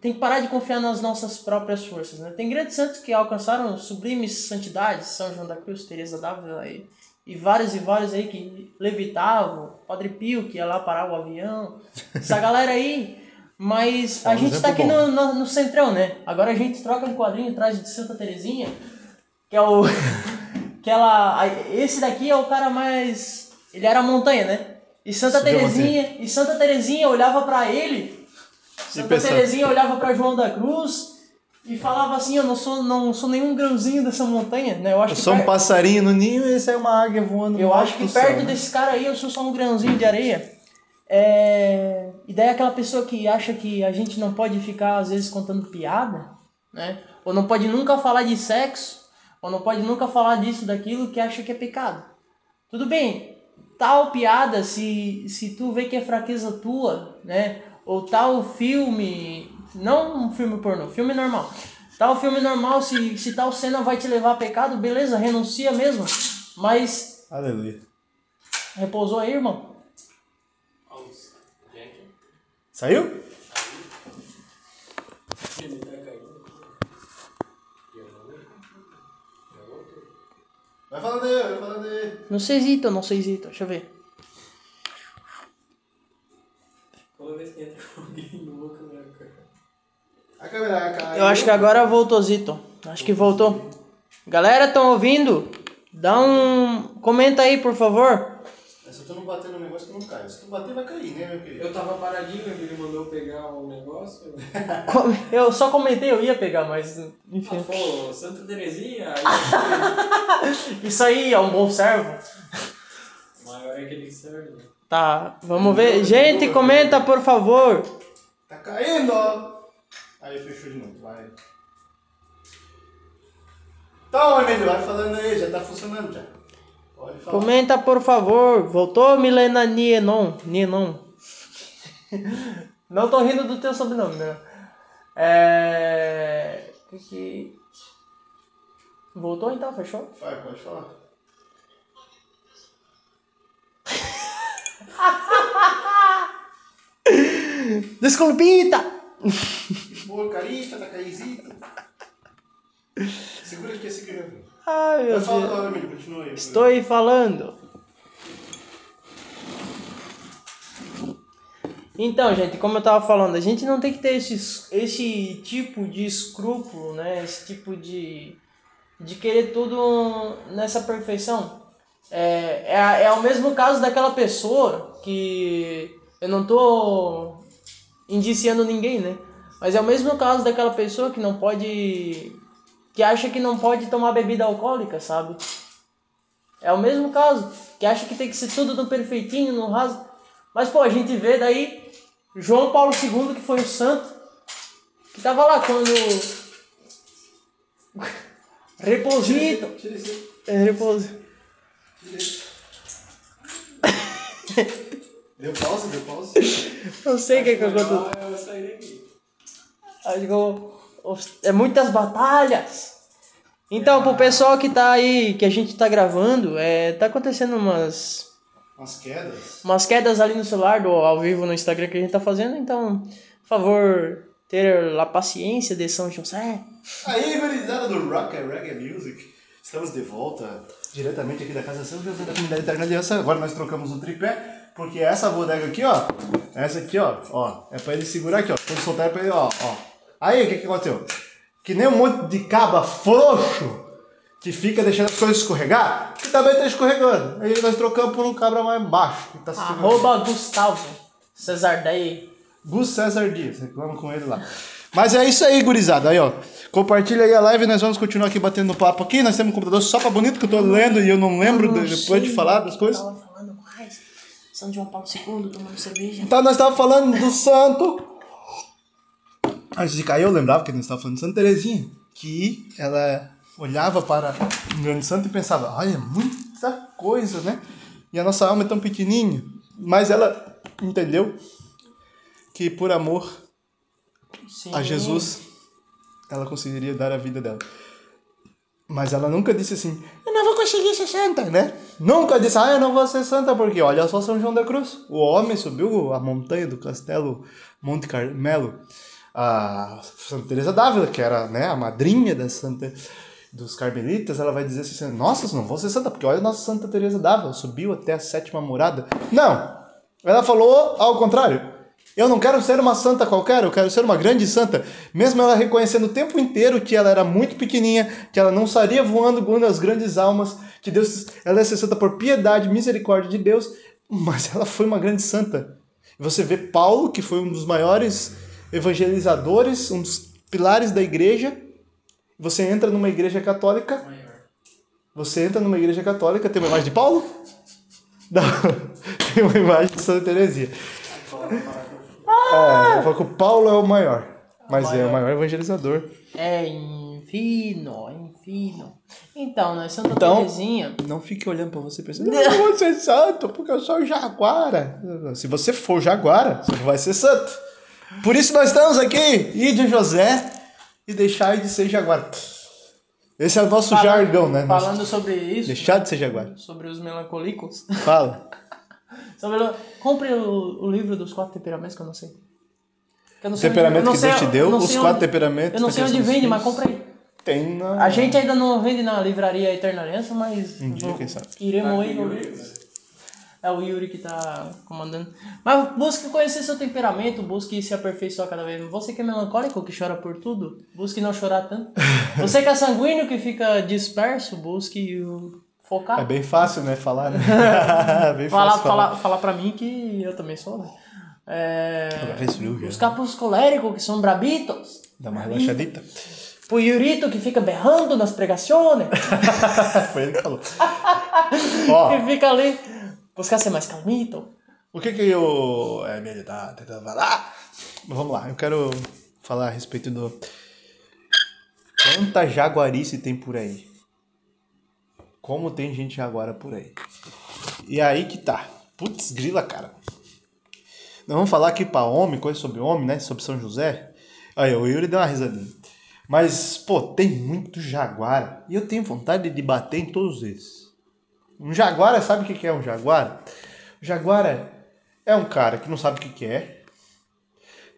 tem que parar de confiar nas nossas próprias forças, né? Tem grandes santos que alcançaram sublimes santidades, São João da Cruz, Teresa d'Ávila e, e vários e vários aí que levitavam, Padre Pio que ia lá parar o avião, essa galera aí. Mas a É um gente tá aqui no, no, no centrão, né? Agora a gente troca de quadrinho atrás de Santa Terezinha, que é o que ela esse daqui é o cara mais ele era a montanha, né? E Santa Subiu Terezinha, e Santa Terezinha olhava pra ele Santa Terezinha olhava para João da Cruz e falava assim: Eu não sou, não sou nenhum grãozinho dessa montanha, né? Eu acho Eu que, sou um per- passarinho no ninho e esse é uma águia voando eu acho que do céu, perto né? desse cara aí eu sou só um grãozinho de areia. É... E daí aquela pessoa que acha que a gente não pode ficar, às vezes, contando piada, né? Ou não pode nunca falar de sexo, ou não pode nunca falar disso, daquilo que acha que é pecado. Tudo bem, tal piada, se, se tu vê que é fraqueza tua, né? Ou tal filme, não um filme pornô, filme normal. Tal filme normal, se, se tal cena vai te levar a pecado, beleza, renuncia mesmo. Mas Aleluia. repousou aí, irmão? Saiu? ele tá caindo. E eu não vi. Já voltou. Vai falando aí, vai falando aí. Não sei zito, não sei zito, deixa eu ver. Toda vez que entra [LAUGHS] alguém no boca, minha cara. A câmera. Eu acho que agora voltou zito. Acho que voltou. Galera, estão ouvindo? Dá um. Comenta aí, por favor. É só tu não bater no negócio que não cai. Se tu bater, vai cair, né, meu querido? Eu tava paradinho, ele mandou pegar um negócio. [LAUGHS] Eu só comentei, eu ia pegar, mas. Enfim. Ah, pô, Santa Terezinha, [LAUGHS] Isso aí é um bom servo. o maior é aquele que serve. né? Tá, vamos ver. Gente, comenta, por favor. Tá caindo, ó. Aí fechou de novo, vai. Então, Emílio, vai falando aí, já tá funcionando já. Comenta, por favor. Voltou, Milena Nienon. Nienon. Não tô rindo do teu sobrenome, né? É. que que- Voltou então, fechou? Vai, pode falar. [LAUGHS] Desculpita! Boa, carita, tá caizito. Segura aqui esse gravando. Ai, meu Deus. falar, Emílio, continua aí. Estou aí falando. Então, gente, como eu tava falando, a gente não tem que ter esse, esse tipo de escrúpulo, né? Esse tipo de, de querer tudo nessa perfeição. É, é, é o mesmo caso daquela pessoa que eu não tô indiciando ninguém, né? Mas é o mesmo caso daquela pessoa que não pode. Que acha que não pode tomar bebida alcoólica, sabe? É o mesmo caso, que acha que tem que ser tudo no perfeitinho, no raso. Mas, pô, a gente vê daí João Paulo II, que foi o santo, que tava lá quando. [LAUGHS] Esse. É, repouso. Deu pausa, deu pausa. [LAUGHS] Não sei o que que aconteceu. Eu saí daqui. Acho que eu- é muitas batalhas. Então, pro pessoal que tá aí, que a gente tá gravando, é, tá acontecendo umas, Umas quedas. umas quedas ali no celular, do ao vivo no Instagram que a gente tá fazendo, então, por favor, ter a paciência de São José. Aí, gurizada do Rock and Reggae Music. Estamos de volta diretamente aqui da Casa São José da Comunidade Eterna Aliança. Agora nós trocamos o tripé, porque essa bodega aqui, ó, essa aqui, ó, ó, é pra ele segurar aqui, ó. Quando soltar é pra ele, ó, ó. Aí, o que que aconteceu? Que nem um monte de caba frouxo que fica deixando as coisas escorregar, que também tá escorregando. Aí nós trocamos por um cabra mais baixo, que tá. Arroba Gustavo Cesar Daí. Gus César Dias, reclama com ele lá. Mas é isso aí, gurizada. Aí, ó. Compartilha aí a live, nós vamos continuar aqui batendo papo aqui. Nós temos um computador só pra bonito que eu tô lendo e eu não lembro Eu não de- depois de falar das eu coisas. Tava falando mais. São João Paulo II tomando cerveja. Então nós estávamos falando do santo. Antes de cair, eu lembrava que nós estávamos falando de Santa Teresinha. Que ela olhava para um grande santo e pensava, olha, muita coisa, né? E a nossa alma é tão pequenininha. Mas ela entendeu que por amor Sim. a Jesus, ela conseguiria dar a vida dela. Mas ela nunca disse assim, eu não vou conseguir ser santa, né? Nunca disse, ah, eu não vou ser santa, porque olha só São João da Cruz. O homem subiu a montanha do castelo Monte Carmelo. A Santa Teresa d'Ávila, que era né, a madrinha da Santa dos Carmelitas, ela vai dizer assim, nossa, não vou ser santa, porque olha a nossa Santa Teresa d'Ávila, subiu até a sétima morada. Não! Ela falou ao contrário. Eu não quero ser uma santa qualquer, eu quero ser uma grande santa. Mesmo ela reconhecendo o tempo inteiro que ela era muito pequenininha, que ela não estaria voando como as grandes almas, que Deus, ela ser santa por piedade, misericórdia de Deus, mas ela foi uma grande santa. Você vê Paulo, que foi um dos maiores evangelizadores, um dos pilares da igreja. Você entra numa igreja católica, Maior. você entra numa igreja católica, tem uma imagem de Paulo? [LAUGHS] Não, tem uma imagem de Santa Teresia. É, ela falou que o Paulo é o maior, mas é o maior evangelizador. É, em Enfino, enfino. Então, né? Santa Então- Terezinha. Não fique olhando pra você pensando, não, eu vou ser santo porque eu sou jaguara. Se você for jaguara, você não vai ser santo. Por isso nós estamos aqui, ir de José e deixar de ser jaguara. Esse é o nosso Falando- jargão, né? Falando sobre isso. Deixar de ser jaguara. Sobre os melancólicos. Fala. [LAUGHS] Sobre o- Compre o, o livro dos quatro temperamentos que eu não sei. Que eu não O temperamento não que sei- Deus te deu, os sei quatro onde- temperamentos Eu não sei onde vende, mas compra aí. Tem na... A gente ainda não vende na livraria Eterna Aliança, mas. Um dia, quem sabe. Iremos aí. É o Yuri que tá comandando. Mas busque conhecer seu temperamento, busque se aperfeiçoar cada vez mais. Você que é melancólico, que chora por tudo, busque não chorar tanto. Você que é sanguíneo, que fica disperso, busque focar. É bem fácil, né? Falar, né? [LAUGHS] bem falar, fácil falar, falar pra mim que eu também sou, né? É, os capos coléricos, que são brabitos. Dá uma relaxadita. O Yurito, que fica berrando nas pregações. [LAUGHS] Foi ele que falou. [LAUGHS] Ó, que fica ali. Buscar ser mais calmito. o que que eu... É, ele tá tentando falar. Vamos lá, eu quero falar a respeito do... Quanta jaguarice tem por aí. Como tem gente jaguara por aí. E aí que tá. Putz, grila, cara. Nós vamos falar aqui pra homem, coisa sobre homem, né? Sobre São José. Aí, o Yuri deu uma risadinha. Mas, pô, tem muito jaguar. E eu tenho vontade de bater em todos eles. Um jaguara, sabe o que é um jaguara? O jaguara é um cara que não sabe o que que é.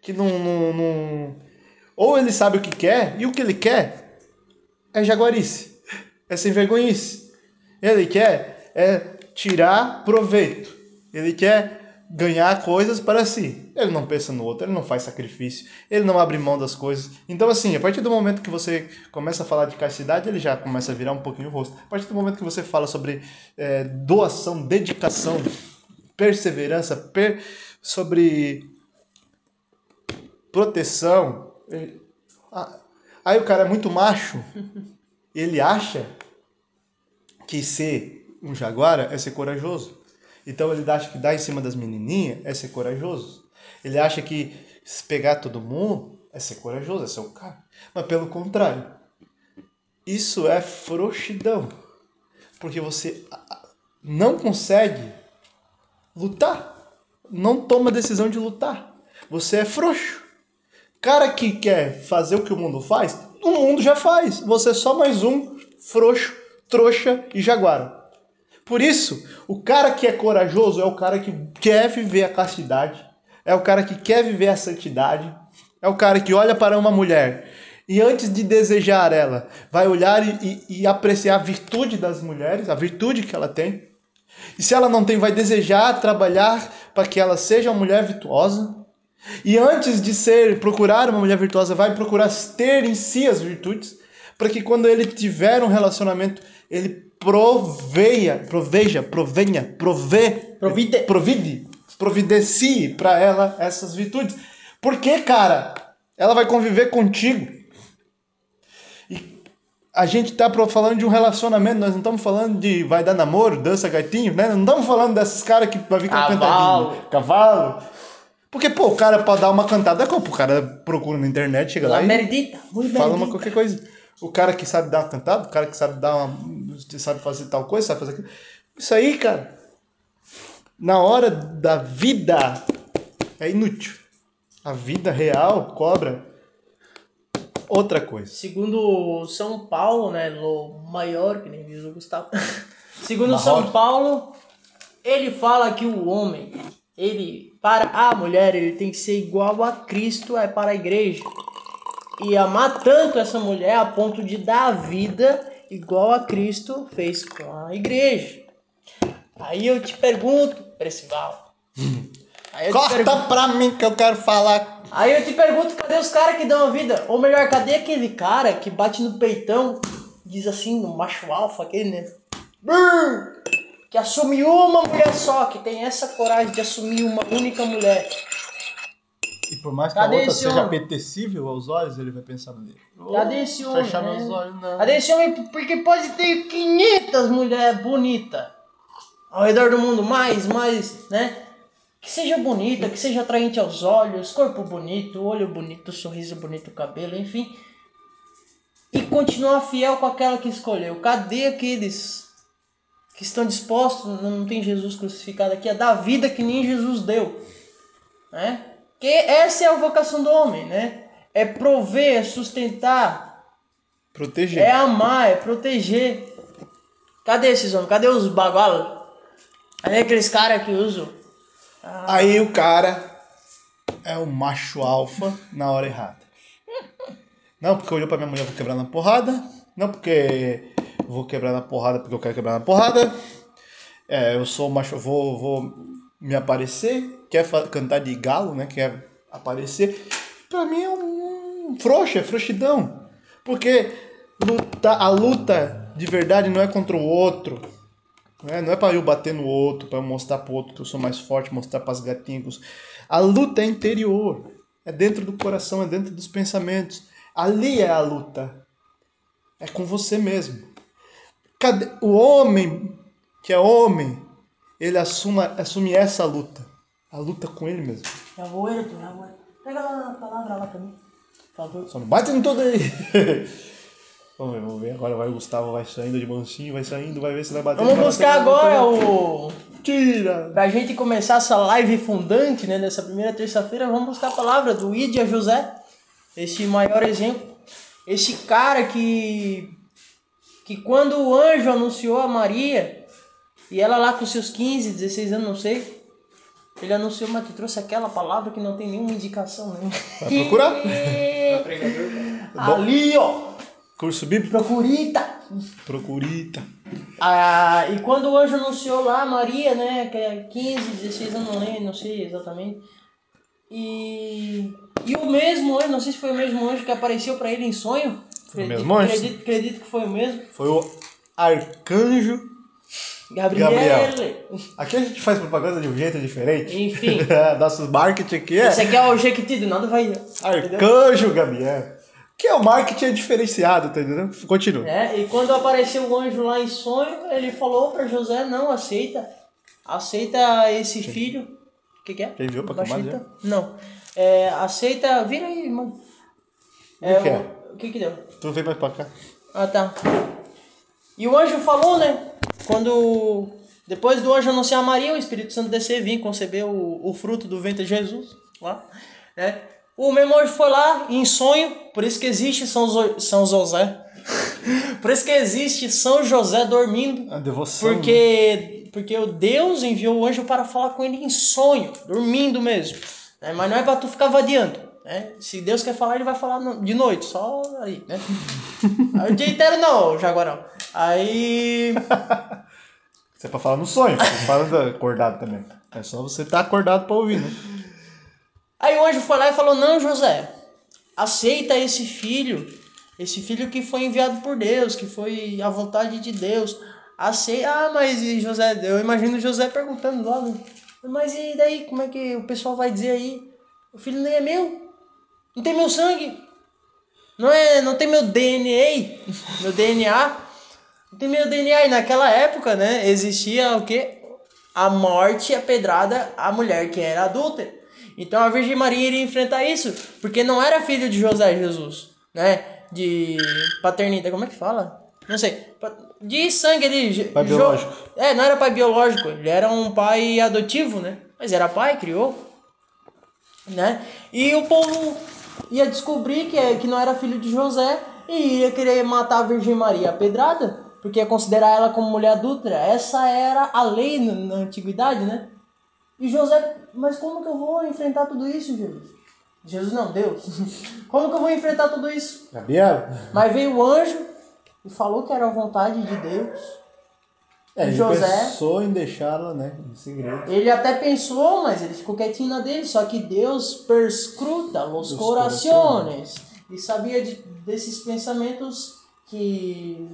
Que não, não, não... Ou ele sabe o que quer, e o que ele quer é jaguarice. É sem vergonhice. Ele quer é tirar proveito. Ele quer ganhar coisas para si. Ele não pensa no outro, ele não faz sacrifício, ele não abre mão das coisas. Então, assim, a partir do momento que você começa a falar de castidade, ele já começa a virar um pouquinho o rosto. A partir do momento que você fala sobre é, doação, dedicação, perseverança, per- sobre proteção. ele- ah, Aí o cara é muito macho, ele acha que ser um jaguara é ser corajoso. Então ele acha que dar em cima das menininhas é ser corajoso. Ele acha que pegar todo mundo é ser corajoso, é ser o cara. Mas pelo contrário, isso é frouxidão. Porque você não consegue lutar. Não toma decisão de lutar. Você é frouxo. Cara que quer fazer o que o mundo faz, o mundo já faz. Você é só mais um frouxo, trouxa e jaguara. Por isso, o cara que é corajoso é o cara que quer viver a castidade, é o cara que quer viver a santidade, é o cara que olha para uma mulher e antes de desejar ela, vai olhar e, e- e apreciar a virtude das mulheres, a virtude que ela tem. E se ela não tem, vai desejar trabalhar para que ela seja uma mulher virtuosa. E antes de ser procurar uma mulher virtuosa, vai procurar ter em si as virtudes, para que quando ele tiver um relacionamento, ele proveia, proveja, provenha, provê, Provide. provide, providencie para ela essas virtudes. Porque, cara, ela vai conviver contigo. E a gente tá falando de um relacionamento, nós não estamos falando de vai dar namoro, dança gaitinho, né? Não estamos falando desses caras que vai vir com Cavalo. cantadinha. Cavalo. Porque, pô, o cara pode dar uma cantada, como o cara procura na internet, chega lá e merdita, fala uma qualquer coisa. O cara que sabe dar uma cantada, o cara que sabe dar uma. Sabe fazer tal coisa, sabe fazer aquilo. Isso aí, cara, na hora da vida é inútil. A vida real cobra outra coisa. Segundo São Paulo, né, Lo Maior, que nem diz o Gustavo. [LAUGHS] Segundo Maior. São Paulo, ele fala que o homem, ele para a mulher, ele tem que ser igual a Cristo é para a igreja. E amar tanto essa mulher a ponto de dar a vida igual a Cristo fez com a igreja. Aí eu te pergunto, Percival. Aí eu te pergunto, Corta pra mim que eu quero falar. Aí eu te pergunto, cadê os caras que dão a vida? Ou melhor, cadê aquele cara que bate no peitão, diz assim, no macho alfa, aquele, né? Brrr! Que assume uma mulher só, que tem essa coragem de assumir uma única mulher. E por mais que Cadê a outra seja homem? apetecível aos olhos, ele vai pensar nele. Cadê esse homem? Fechar né? meus olhos, não. Cadê esse homem? Porque pode ter 500 mulheres bonitas ao redor do mundo, mais, mais, né? Que seja bonita, que seja atraente aos olhos, corpo bonito, olho bonito, sorriso bonito, cabelo, enfim. e continuar fiel com aquela que escolheu. Cadê aqueles que estão dispostos, não tem Jesus crucificado aqui, a dar a vida que nem Jesus deu? Né? Que essa é a vocação do homem, né? É prover, é sustentar, Proteger. é amar, é proteger. Cadê esses homens? Cadê os bagualos? Cadê aqueles caras que usam? Aí o cara é o macho alfa na hora errada. Não porque olhou pra minha mulher, vou quebrar na porrada. Não porque vou quebrar na porrada porque eu quero quebrar na porrada. É, eu sou macho, vou, vou me aparecer. Quer cantar de galo, né? Quer aparecer. Pra mim é um frouxo, é frouxidão. Porque luta, a luta de verdade não é contra o outro. né? Não é pra eu bater no outro, pra eu mostrar pro outro que eu sou mais forte, mostrar pras gatinhas. A luta é interior. É dentro do coração, é dentro dos pensamentos. Ali é a luta. É com você mesmo. Cadê? O homem, que é homem, ele assuma, assume essa luta. A luta com ele mesmo. Já vou, Elton, já vou. Pega lá a palavra lá pra mim. Favor. Só não bate em tudo aí. [LAUGHS] vamos ver, vamos ver. Agora vai o Gustavo, vai saindo de mansinho, vai saindo, vai ver se vai bater. Vamos vai buscar bater, agora o. Tira! Pra gente começar essa live fundante, né, dessa primeira terça-feira, vamos buscar a palavra do Ídia José, esse maior exemplo. Esse cara que. que quando o anjo anunciou a Maria, e ela lá com seus 15, 16 anos, não sei, ele anunciou, mas tu trouxe aquela palavra que não tem nenhuma indicação, né? Vai procurar. Pregador, [LAUGHS] Ali, ó, Curso bíblico? procurita. Procurita. Ah, e quando o anjo anunciou lá a Maria, né, que é 15, 16 anos, não lembro, não sei exatamente. E, e o mesmo anjo, não sei se foi o mesmo anjo que apareceu para ele em sonho. Foi o Acredito- mesmo anjo? Acredito, acredito que foi o mesmo. Foi o arcanjo. Gabriel. Gabriel. Aqui a gente faz propaganda de um jeito diferente. Enfim. [LAUGHS] Nossos marketing aqui é Esse aqui é o Jequiti do nada vai. Entendeu? arcanjo Gabriel. Que é o marketing diferenciado, tá entendendo? Continua. É, e quando apareceu o anjo lá em sonho, ele falou para José, não, aceita. Aceita esse filho. O que, que é? Quem viu pra Baixinho, tomar, então? Não. É, aceita. Vira aí, mano. É, O que é? o, o que que deu? Tu vem mais pra cá. Ah, tá. E o anjo falou, né? Quando. Depois do anjo anunciar a Maria, o Espírito Santo descer, vir conceber o, o fruto do ventre de Jesus. Lá, né? O anjo foi lá em sonho, por isso que existe São, Zo- São José. [LAUGHS] por isso que existe São José dormindo. A devoção. né? Porque, porque o Deus enviou o anjo para falar com ele em sonho, dormindo mesmo. né? Mas não é para tu ficar vadiando. Né? Se Deus quer falar, ele vai falar de noite, só aí, né? [LAUGHS] O dia inteiro não, Jaguarão. Aí. Isso é pra falar no sonho. Você fala da- acordado também. É só você estar acordado pra ouvir, né? Aí o anjo foi lá e falou: Não, José, aceita esse filho, esse filho que foi enviado por Deus, que foi a vontade de Deus. Aceita. Ah, mas e José, eu imagino José perguntando lá, né? Mas e daí, como é que o pessoal vai dizer aí? O filho nem é meu, não tem meu sangue, não, é, não tem meu DNA, meu DNA, meu DNA. E naquela época, né, existia o quê? A morte, a pedrada, a mulher que era adúltera. Então a Virgem Maria iria enfrentar isso, porque não era filho de José Jesus, né? De paternidade, como é que fala? Não sei. De sangue ali. Pai Jo- biológico. É, não era pai biológico, ele era um pai adotivo, né? Mas era pai, criou. Né? E o povo ia descobrir que, é- que não era filho de José e ia querer matar a Virgem Maria a pedrada, porque ia considerar ela como mulher adúltera. Essa era a lei na, antiguidade, né? E José, mas como que eu vou enfrentar tudo isso, Jesus? Jesus não, Deus. [LAUGHS] Como que eu vou enfrentar tudo isso? Gabriel? Mas veio o anjo e falou que era a vontade de Deus. É, ele José. pensou em deixá-la, né? Em segredo. Ele até pensou, mas ele ficou quietinho na dele. Só que Deus perscruta os Os corações. E sabia de- desses pensamentos que,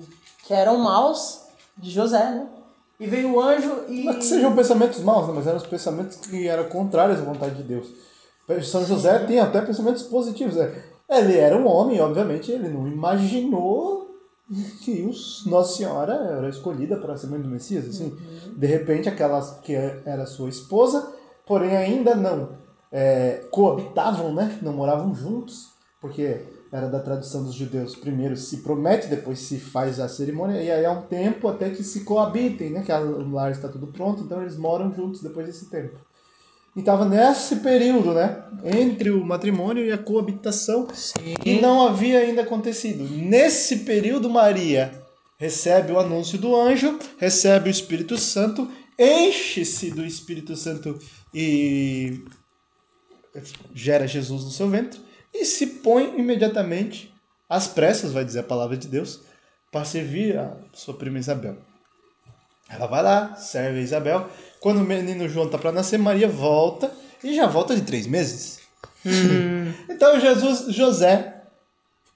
que eram maus de José, né? E veio o anjo e. Não é que sejam pensamentos maus, né? mas eram os pensamentos que eram contrários à vontade de Deus. São José tinha até pensamentos positivos. né? Ele era um homem, obviamente, ele não imaginou que os, Nossa Senhora era escolhida para ser mãe do Messias. Assim. De repente, aquela que era sua esposa, porém ainda não é, coabitavam, né? não moravam juntos, porque era da tradução dos judeus. Primeiro se promete, depois se faz a cerimônia, e aí há um tempo até que se coabitem, né? Que o lar está tudo pronto, então eles moram juntos depois desse tempo. E estava nesse período, né? Entre o matrimônio e a coabitação, e não havia ainda acontecido. Nesse período, Maria recebe o anúncio do anjo, recebe o Espírito Santo, enche-se do Espírito Santo e gera Jesus no seu ventre e se põe imediatamente às pressas, vai dizer a palavra de Deus, para servir a sua prima Isabel. Ela vai lá, serve a Isabel. Quando o menino João tá para nascer, Maria volta e já volta de três meses. [LAUGHS] então Jesus, José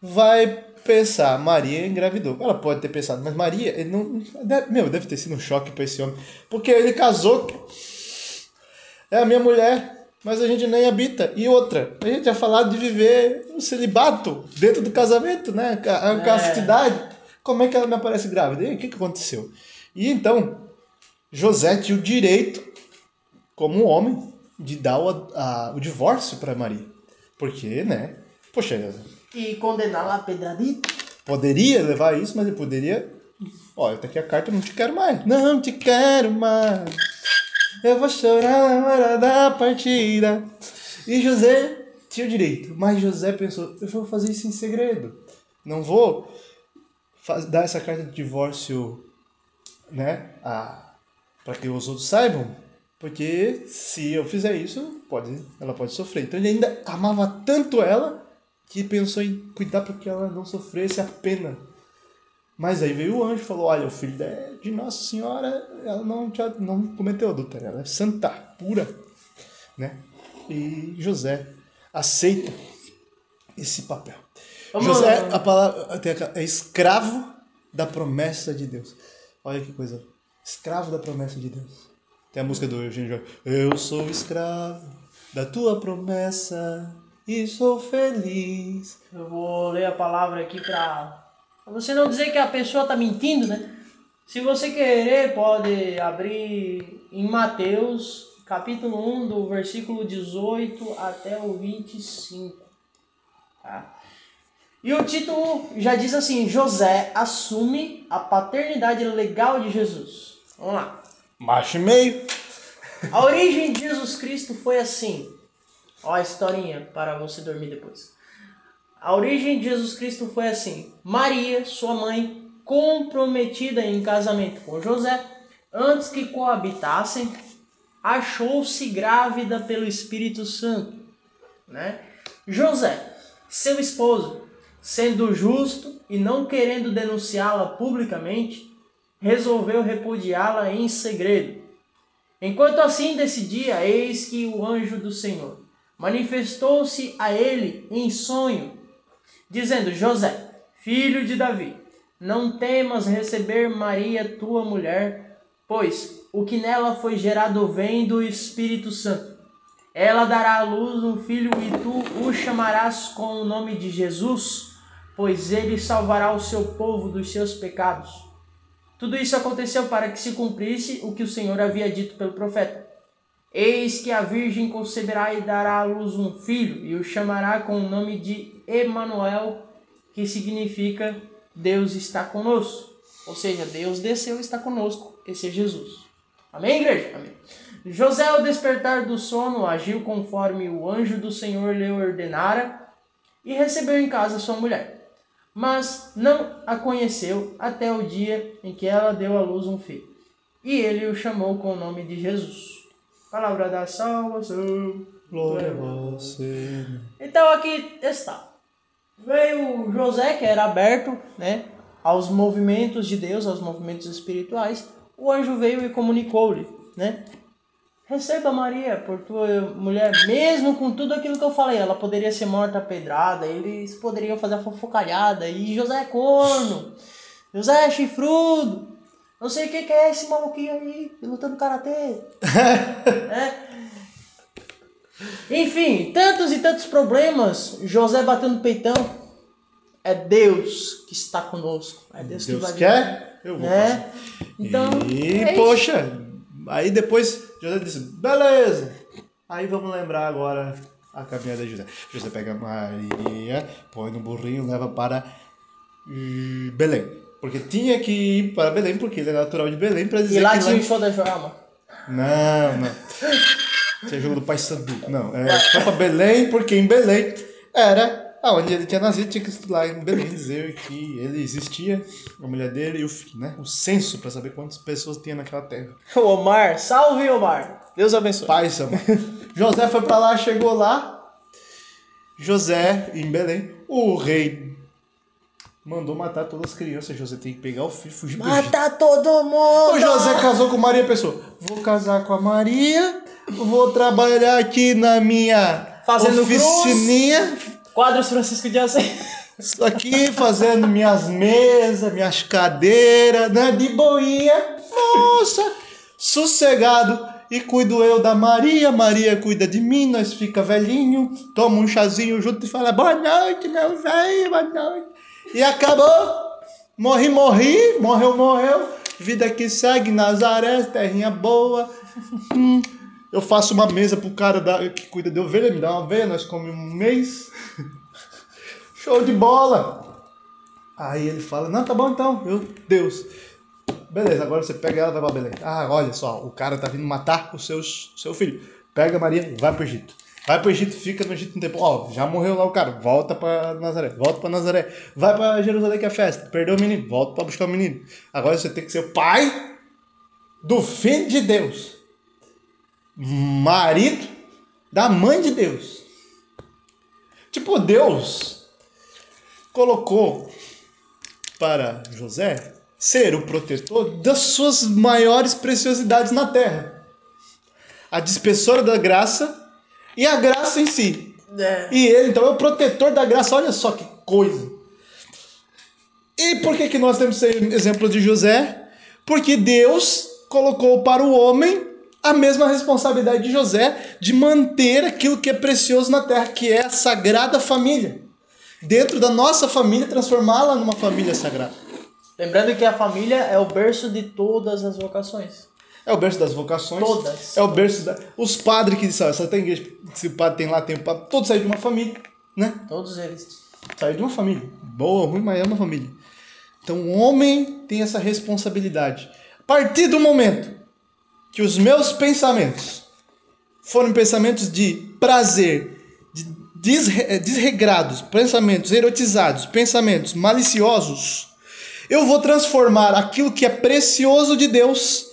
vai pensar, Maria engravidou. Ela pode ter pensado, mas Maria, ele não, deve- meu, deve ter sido um choque para esse homem, porque ele casou é a minha mulher, mas a gente nem habita. E outra, a gente tinha falado de viver um celibato dentro do casamento, né? A, a É. castidade. Como é que ela me aparece grávida? E o que, que aconteceu? E então, José tinha o direito, como um homem, de dar o, a- o divórcio para Maria. Porque, né? Poxa, E condená-la a pedradita. poderia levar isso, mas ele poderia. Olha, tá aqui a carta, eu não te quero mais. Não te quero mais. Eu vou chorar na hora da partida. E José tinha o direito, mas José pensou: eu vou fazer isso em segredo. Não vou dar essa carta de divórcio, né, para que os outros saibam, porque se eu fizer isso, pode, ela pode sofrer. Então ele ainda amava tanto ela que pensou em cuidar para que ela não sofresse a pena. Mas aí veio o anjo e falou: Olha, o filho de- Nossa Senhora, ela não, tinha- não cometeu adultério, ela é santa, pura. Né? E José aceita esse papel. José a palavra, é escravo da promessa de Deus. Olha que coisa. Escravo da promessa de Deus. Tem a música do Eugênio Jorge. Eu sou escravo da tua promessa e sou feliz. Eu vou ler a palavra aqui para você não dizer que a pessoa tá mentindo, né? Se você querer, pode abrir em Mateus, capítulo 1, do versículo 18 até o 25. Tá? E o título já diz assim: José assume a paternidade legal de Jesus. Vamos lá. Macho e meio. A origem de Jesus Cristo foi assim. Ó a historinha para você dormir depois. A origem de Jesus Cristo foi assim. Maria, sua mãe, comprometida em casamento com José, antes que coabitassem, achou-se grávida pelo Espírito Santo, né? José, seu esposo, sendo justo e não querendo denunciá-la publicamente, resolveu repudiá-la em segredo. Enquanto assim decidia, eis que o anjo do Senhor manifestou-se a ele em sonho, dizendo: José, filho de Davi, não temas receber Maria, tua mulher, pois o que nela foi gerado vem do Espírito Santo. Ela dará à luz um filho e tu o chamarás com o nome de Jesus, pois ele salvará o seu povo dos seus pecados. Tudo isso aconteceu para que se cumprisse o que o Senhor havia dito pelo profeta. Eis que a virgem conceberá e dará à luz um filho, e o chamará com o nome de Emanuel, que significa Deus está conosco. Ou seja, Deus desceu e está conosco. Esse é Jesus. Amém, igreja? Amém. José, ao despertar do sono, agiu conforme o anjo do Senhor lhe ordenara e recebeu em casa sua mulher. Mas não a conheceu até o dia em que ela deu à luz um filho. E ele o chamou com o nome de Jesus. Palavra da salvação. Glória a você. Então aqui está. Veio José, que era aberto né, aos movimentos de Deus, aos movimentos espirituais. O anjo veio e comunicou-lhe, né? Receba Maria por tua mulher, mesmo com tudo aquilo que eu falei. Ela poderia ser morta pedrada, eles poderiam fazer a fofocalhada. E José é corno, José é chifrudo. Não sei o que, que é esse maluquinho aí, lutando karatê. [LAUGHS] é. Enfim, tantos e tantos problemas. José batendo no peitão. É Deus que está conosco. É Deus, Deus que vai quer? Eu vou né? Então, E, é poxa, aí depois José disse, beleza. Aí vamos lembrar agora a caminhada de José. José pega Maria, põe no burrinho, leva para hum, Belém. Porque tinha que ir para Belém, porque ele é natural de Belém, para dizer E lá que tinha o show da Joelma. Não, não. [LAUGHS] Tinha jogo do Pai Sandu. Não, é, foi pra Belém, porque em Belém era aonde ele tinha nascido, tinha que lá em Belém dizer que ele existia, a mulher dele e o filho, né? O censo pra saber quantas pessoas tinha naquela terra. O [LAUGHS] Omar, salve Omar. Deus abençoe. Pai, mano. José foi pra lá, chegou lá. José, em Belém, o rei mandou matar todas as crianças. José tem que pegar o filho e fugir. Mata todo mundo. O José casou com Maria e pensou: vou casar com a Maria, vou trabalhar aqui na minha Fazendo oficininha, Quadros Francisco de Assis. Isso aqui fazendo minhas mesas, minhas cadeiras, né? De boinha. Nossa, sossegado. E cuido eu da Maria, Maria cuida de mim, nós fica velhinho, toma um chazinho junto e fala boa noite, meu velho, boa noite. E acabou. Morri, morri, morreu, morreu. Vida que segue, Nazaré, terrinha boa. Hum, eu faço uma mesa pro cara da, que cuida de ovelha, me dá uma ovelha, nós comemos um mês. [LAUGHS] Show de bola! Aí ele fala, não, tá bom então, eu, Deus. Beleza, agora você pega ela e vai pra Belém. Ah, olha só, o cara tá vindo matar o seu, seu filho. Pega a Maria vai pro Egito. Vai pro Egito, fica no Egito um tempo. Ó, já morreu lá o cara, volta pra Nazaré, volta pra Nazaré. Vai pra Jerusalém que é festa, perdeu o menino, volta pra buscar o menino. Agora você tem que ser o pai do filho de Deus. Marido da mãe de Deus. Tipo, Deus colocou para José ser o protetor das suas maiores preciosidades na terra. A dispensora da graça e a graça em si. É. E ele, então, é o protetor da graça. Olha só que coisa. E por que, que nós temos esse exemplo de José? Porque Deus colocou para o homem a mesma responsabilidade de José de manter aquilo que é precioso na terra, que é a sagrada família. Dentro da nossa família, transformá-la numa família sagrada. Lembrando que a família é o berço de todas as vocações. É o berço das vocações. Todas. É o berço da. Os padres que são, só tem igreja, se o padre tem lá, tem o padre, todos saíram de uma família, né? Todos eles. Saiu de uma família. Boa ruim, mas é uma família. Então o homem tem essa responsabilidade. A partir do momento que os meus pensamentos foram pensamentos de prazer, de desre- desregrados, pensamentos erotizados, pensamentos maliciosos, eu vou transformar aquilo que é precioso de Deus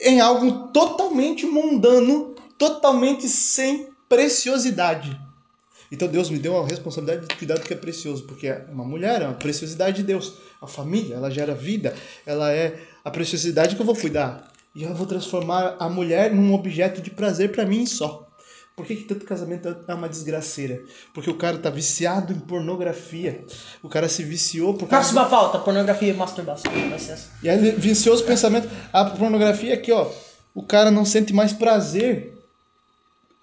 em algo totalmente mundano, totalmente sem preciosidade. Então Deus me deu a responsabilidade de cuidar do que é precioso, porque uma mulher é uma preciosidade de Deus. A família, ela gera vida, ela é a preciosidade que eu vou cuidar. E eu vou transformar a mulher num objeto de prazer para mim só. Por que, que tanto casamento é uma desgraceira? Porque o cara tá viciado em pornografia. O cara se viciou por causa Próxima pauta, pornografia e masturbação. E aí ele viciou os pensamentos. A pornografia aqui, ó. O cara não sente mais prazer.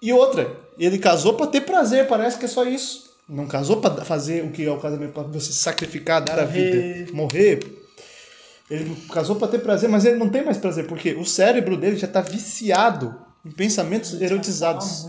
E outra, ele casou pra ter prazer, parece que é só isso. Não casou pra fazer o que é o casamento, pra você sacrificar, dar a vida, morrer. Ele casou pra ter prazer, mas ele não tem mais prazer, porque o cérebro dele já tá viciado em pensamentos erotizados.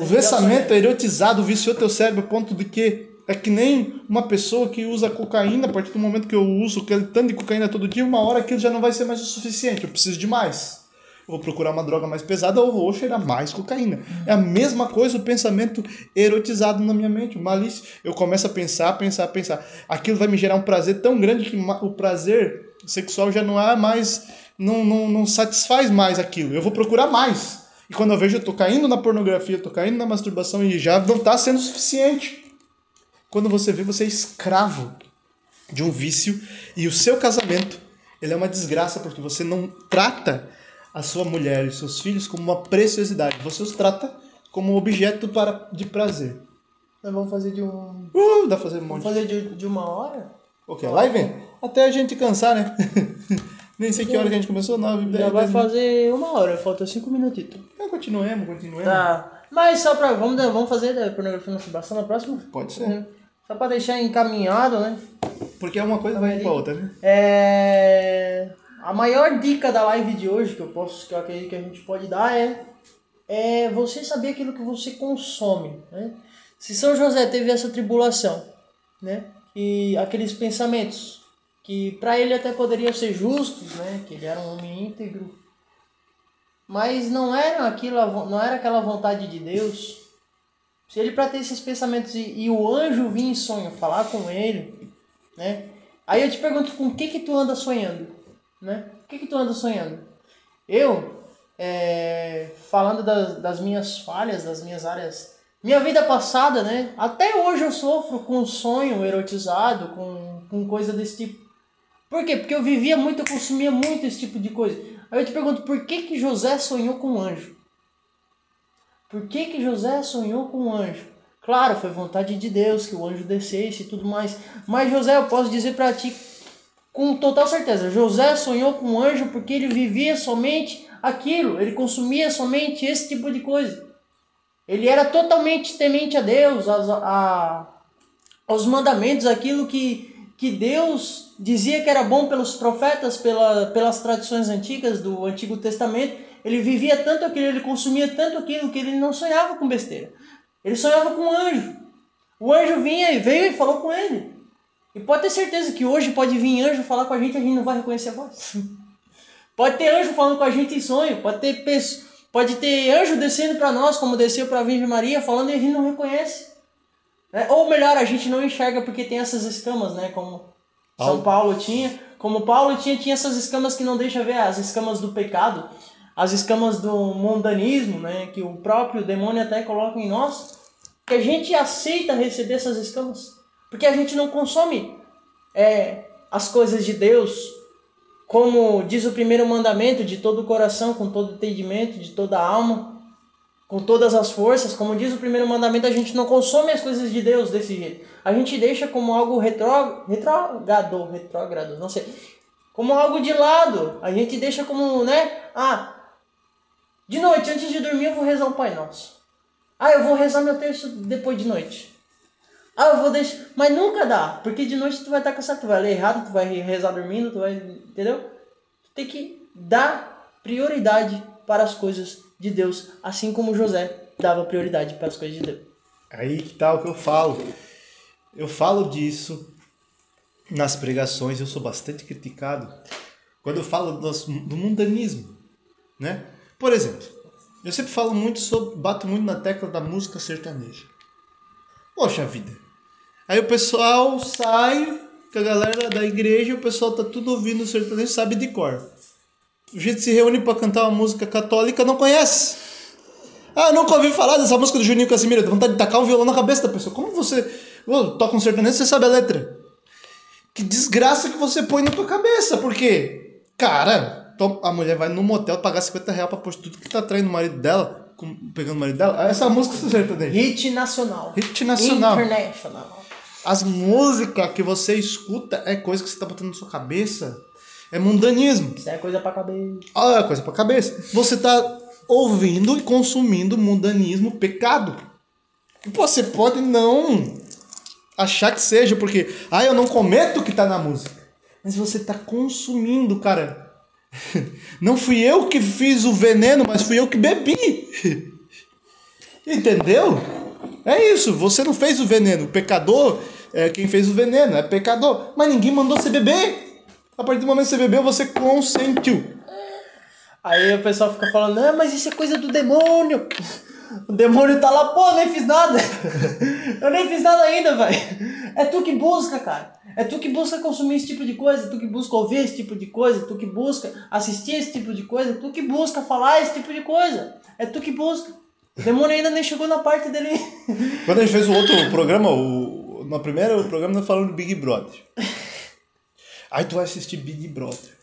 O pensamento erotizado viciou teu cérebro a ponto de que é que nem uma pessoa que usa cocaína, a partir do momento que eu uso aquele tanto de cocaína todo dia, uma hora aquilo já não vai ser mais o suficiente, eu preciso de mais. Vou procurar uma droga mais pesada ou vou cheirar mais cocaína. É a mesma coisa o pensamento erotizado na minha mente, malícia. Eu começo a pensar, pensar, pensar. Aquilo vai me gerar um prazer tão grande que o prazer sexual já não é mais, não, não, não satisfaz mais aquilo. Eu vou procurar mais. E quando eu vejo, eu tô caindo na pornografia, eu tô caindo na masturbação e já não tá sendo suficiente. Quando você vê, você é escravo de um vício e o seu casamento, ele é uma desgraça porque você não trata a sua mulher e seus filhos como uma preciosidade. Você os trata como um objeto para, de prazer. Nós vamos fazer de um. Uh, dá pra fazer um Vamos monte. fazer de, de uma hora? Ok, live? Até a gente cansar, né? [LAUGHS] Nem sei que hora que a gente começou, nove, Já dez, vai fazer uma hora, falta cinco minutitos. Então, continuemos, continuemos. Tá. Mas só pra. Vamos, vamos fazer da pornografia e masturbação na próxima? Pode ser. Só pra deixar encaminhado, né? Porque uma coisa vai indo pra outra, né? É... A maior dica da live de hoje que eu posso, que eu acredito que a gente pode dar é é você saber aquilo que você consome. Né? Se São José teve essa tribulação, né? e aqueles pensamentos que para ele até poderiam ser justos, né? que ele era um homem íntegro, mas não era aquilo, não era aquela vontade de Deus. Se ele para ter esses pensamentos e, e, o anjo vir em sonho falar com ele, né? Aí eu te pergunto, com o que que tu anda sonhando, né? O que que tu anda sonhando? Eu, é, falando das, das minhas falhas, das minhas áreas, minha vida passada, né? Até hoje eu sofro com sonho erotizado, com, com coisa desse tipo. Por quê? Porque eu vivia muito, eu consumia muito esse tipo de coisa. Aí eu te pergunto, por que que José sonhou com um anjo? Por que que José sonhou com um anjo? Claro, foi vontade de Deus que o anjo descesse e tudo mais. Mas José, eu posso dizer para ti com total certeza, José sonhou com um anjo porque ele vivia somente aquilo, ele consumia somente esse tipo de coisa. Ele era totalmente temente a Deus, a, a, aos mandamentos, aquilo que, que Deus dizia que era bom pelos profetas, pela, pelas tradições antigas do Antigo Testamento. Ele vivia tanto aquilo, ele consumia tanto aquilo que ele não sonhava com besteira. Ele sonhava com um anjo. O anjo vinha e veio e falou com ele. E pode ter certeza que hoje pode vir anjo falar com a gente e a gente não vai reconhecer a voz. [LAUGHS] pode ter anjo falando com a gente em sonho, pode ter pode ter anjo descendo para nós, como desceu para a Virgem Maria, falando e a gente não reconhece. Né? Ou melhor, a gente não enxerga porque tem essas escamas, né? Como São Paulo tinha. Como Paulo tinha, tinha essas escamas que não deixa ver as escamas do pecado, as escamas do mundanismo, né? Que o próprio demônio até coloca em nós. Que a gente aceita receber essas escamas. Porque a gente não consome é, as coisas de Deus, como diz o primeiro mandamento, de todo o coração, com todo o entendimento, de toda a alma, com todas as forças. Como diz o primeiro mandamento, a gente não consome as coisas de Deus desse jeito. A gente deixa como algo retrógrado, retrógrado, não sei, como algo de lado. A gente deixa como, né? Ah, de noite, antes de dormir, eu vou rezar o Pai Nosso. Ah, eu vou rezar meu texto depois de noite. Ah, eu vou deixar. Mas nunca dá, porque de noite tu vai estar cansado, tu vai ler errado, tu vai rezar dormindo, tu vai. Entendeu? Tu tem que dar prioridade para as coisas de Deus, assim como José dava prioridade para as coisas de Deus. Aí que tá o que eu falo. Eu falo disso nas pregações, eu sou bastante criticado quando eu falo do, do mundanismo, né? Por exemplo, eu sempre falo muito sobre, bato muito na tecla da música sertaneja. Poxa vida, Aí o pessoal sai com a galera da igreja, o pessoal tá tudo ouvindo o sertanejo, sabe de cor. A gente se reúne para cantar uma música católica, não conhece. Ah, nunca ouvi falar dessa música do Juninho Casimiro, dá vontade de tacar um violão na cabeça da pessoa. Como você oh, toca um sertanejo, você sabe a letra? Que desgraça que você põe na tua cabeça, porque, cara, a mulher vai no motel pagar 50 reais pra pôr tudo que tá traindo o marido dela, pegando o marido dela. Essa música é sertanejo. Hit nacional. Hit nacional. International. As músicas que você escuta é coisa que você tá botando na sua cabeça. É mundanismo. Isso é coisa pra cabeça. Ah, é coisa pra cabeça. Você tá ouvindo e consumindo mundanismo, pecado. Você pode não achar que seja, porque, ah, eu não cometo o que tá na música. Mas você tá consumindo, cara. [LAUGHS] Não fui eu que fiz o veneno, mas fui eu que bebi. [LAUGHS] Entendeu? É isso, você não fez o veneno. O pecador é quem fez o veneno, é pecador. Mas ninguém mandou você beber. A partir do momento que você bebeu, você consentiu. Aí o pessoal fica falando, não, mas isso é coisa do demônio. O demônio tá lá, pô, nem fiz nada. [LAUGHS] Eu nem fiz nada ainda, velho. É tu que busca, cara. É tu que busca consumir esse tipo de coisa, é tu que busca ouvir esse tipo de coisa, é tu que busca assistir esse tipo de coisa, é tu que busca falar esse tipo de coisa. É tu que busca. O demônio ainda nem chegou na parte dele. Quando a gente fez o outro programa, o, no primeiro programa nós falamos do Big Brother. [LAUGHS] Aí tu vai assistir Big Brother.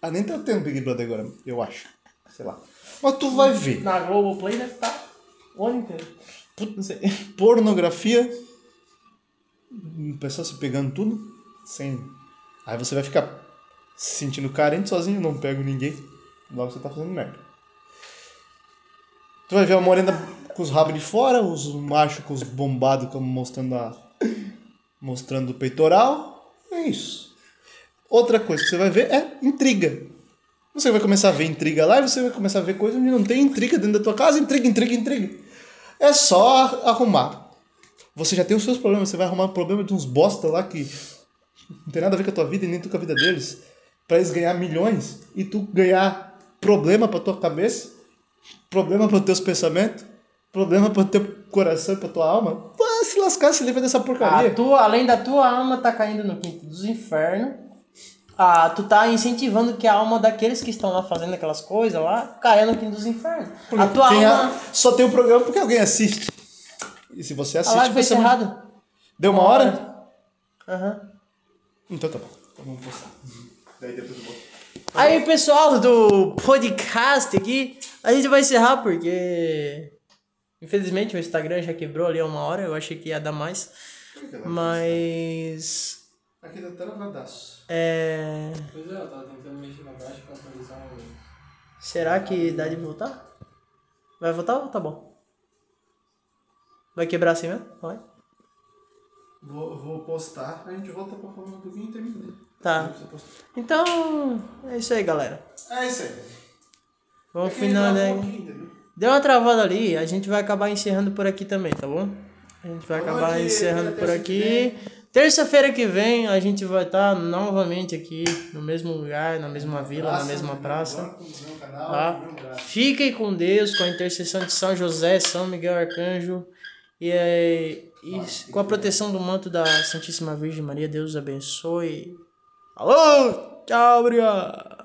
Ah, nem tá tendo Big Brother agora, eu acho. Sei lá. Mas tu vai ver. Na Globoplay deve estar tá o ano inteiro. Não sei. Pornografia. O pessoal se pegando tudo. Sem. Aí você vai ficar se sentindo carente sozinho, não pego ninguém. Logo você tá fazendo merda. Tu vai ver a morena com os rabos de fora, os machos com os bombados mostrando a mostrando o peitoral. É isso. Outra coisa que você vai ver é intriga. Você vai começar a ver intriga lá e você vai começar a ver coisa onde não tem intriga dentro da tua casa. Intriga, intriga, intriga. É só arrumar. Você já tem os seus problemas, você vai arrumar o problema de uns bosta lá que não tem nada a ver com a tua vida e nem tu com a vida deles. Pra eles ganhar milhões e tu ganhar problema pra tua cabeça, problema para teus pensamentos, problema pro teu coração e pra tua alma. Vai se lascar, se livra dessa porcaria. A tua, além da tua alma tá caindo no quinto dos infernos, ah, tu tá incentivando que a alma daqueles que estão lá fazendo aquelas coisas lá caia no quinto dos infernos. Porque a tua alma. a- Só tem o programa porque alguém assiste. E se você A assiste, live foi você... encerrada. Deu uma hora? Aham. Então tá bom. Então vamos postar. Daí depois eu boto. Aí, pessoal do podcast aqui, a gente vai encerrar porque. Infelizmente o Instagram já quebrou ali há uma hora, eu achei que ia dar mais. Mas. Aqui tá travadaço. É. Pois é, eu tava tentando mexer na caixa pra atualizar o. Será que dá de voltar? Vai voltar ou tá bom? Vai quebrar assim mesmo? Vai. Vou, vou postar, a gente volta pra falar um pouquinho e termina. Tá. Então, é isso aí, galera. É isso aí. Vamos É finalizar. Deu uma travada ali, a gente vai acabar encerrando por aqui também, tá bom? A gente vai Vamos acabar aqui, encerrando por aqui. Terça-feira que vem a gente vai estar novamente aqui no mesmo lugar, na mesma vila, na mesma praça. Meu canal, Tá? Fiquem com Deus, com a intercessão de São José, São Miguel Arcanjo e, é, e com a proteção do manto da Santíssima Virgem Maria. Deus abençoe. Alô! Tchau, obrigado!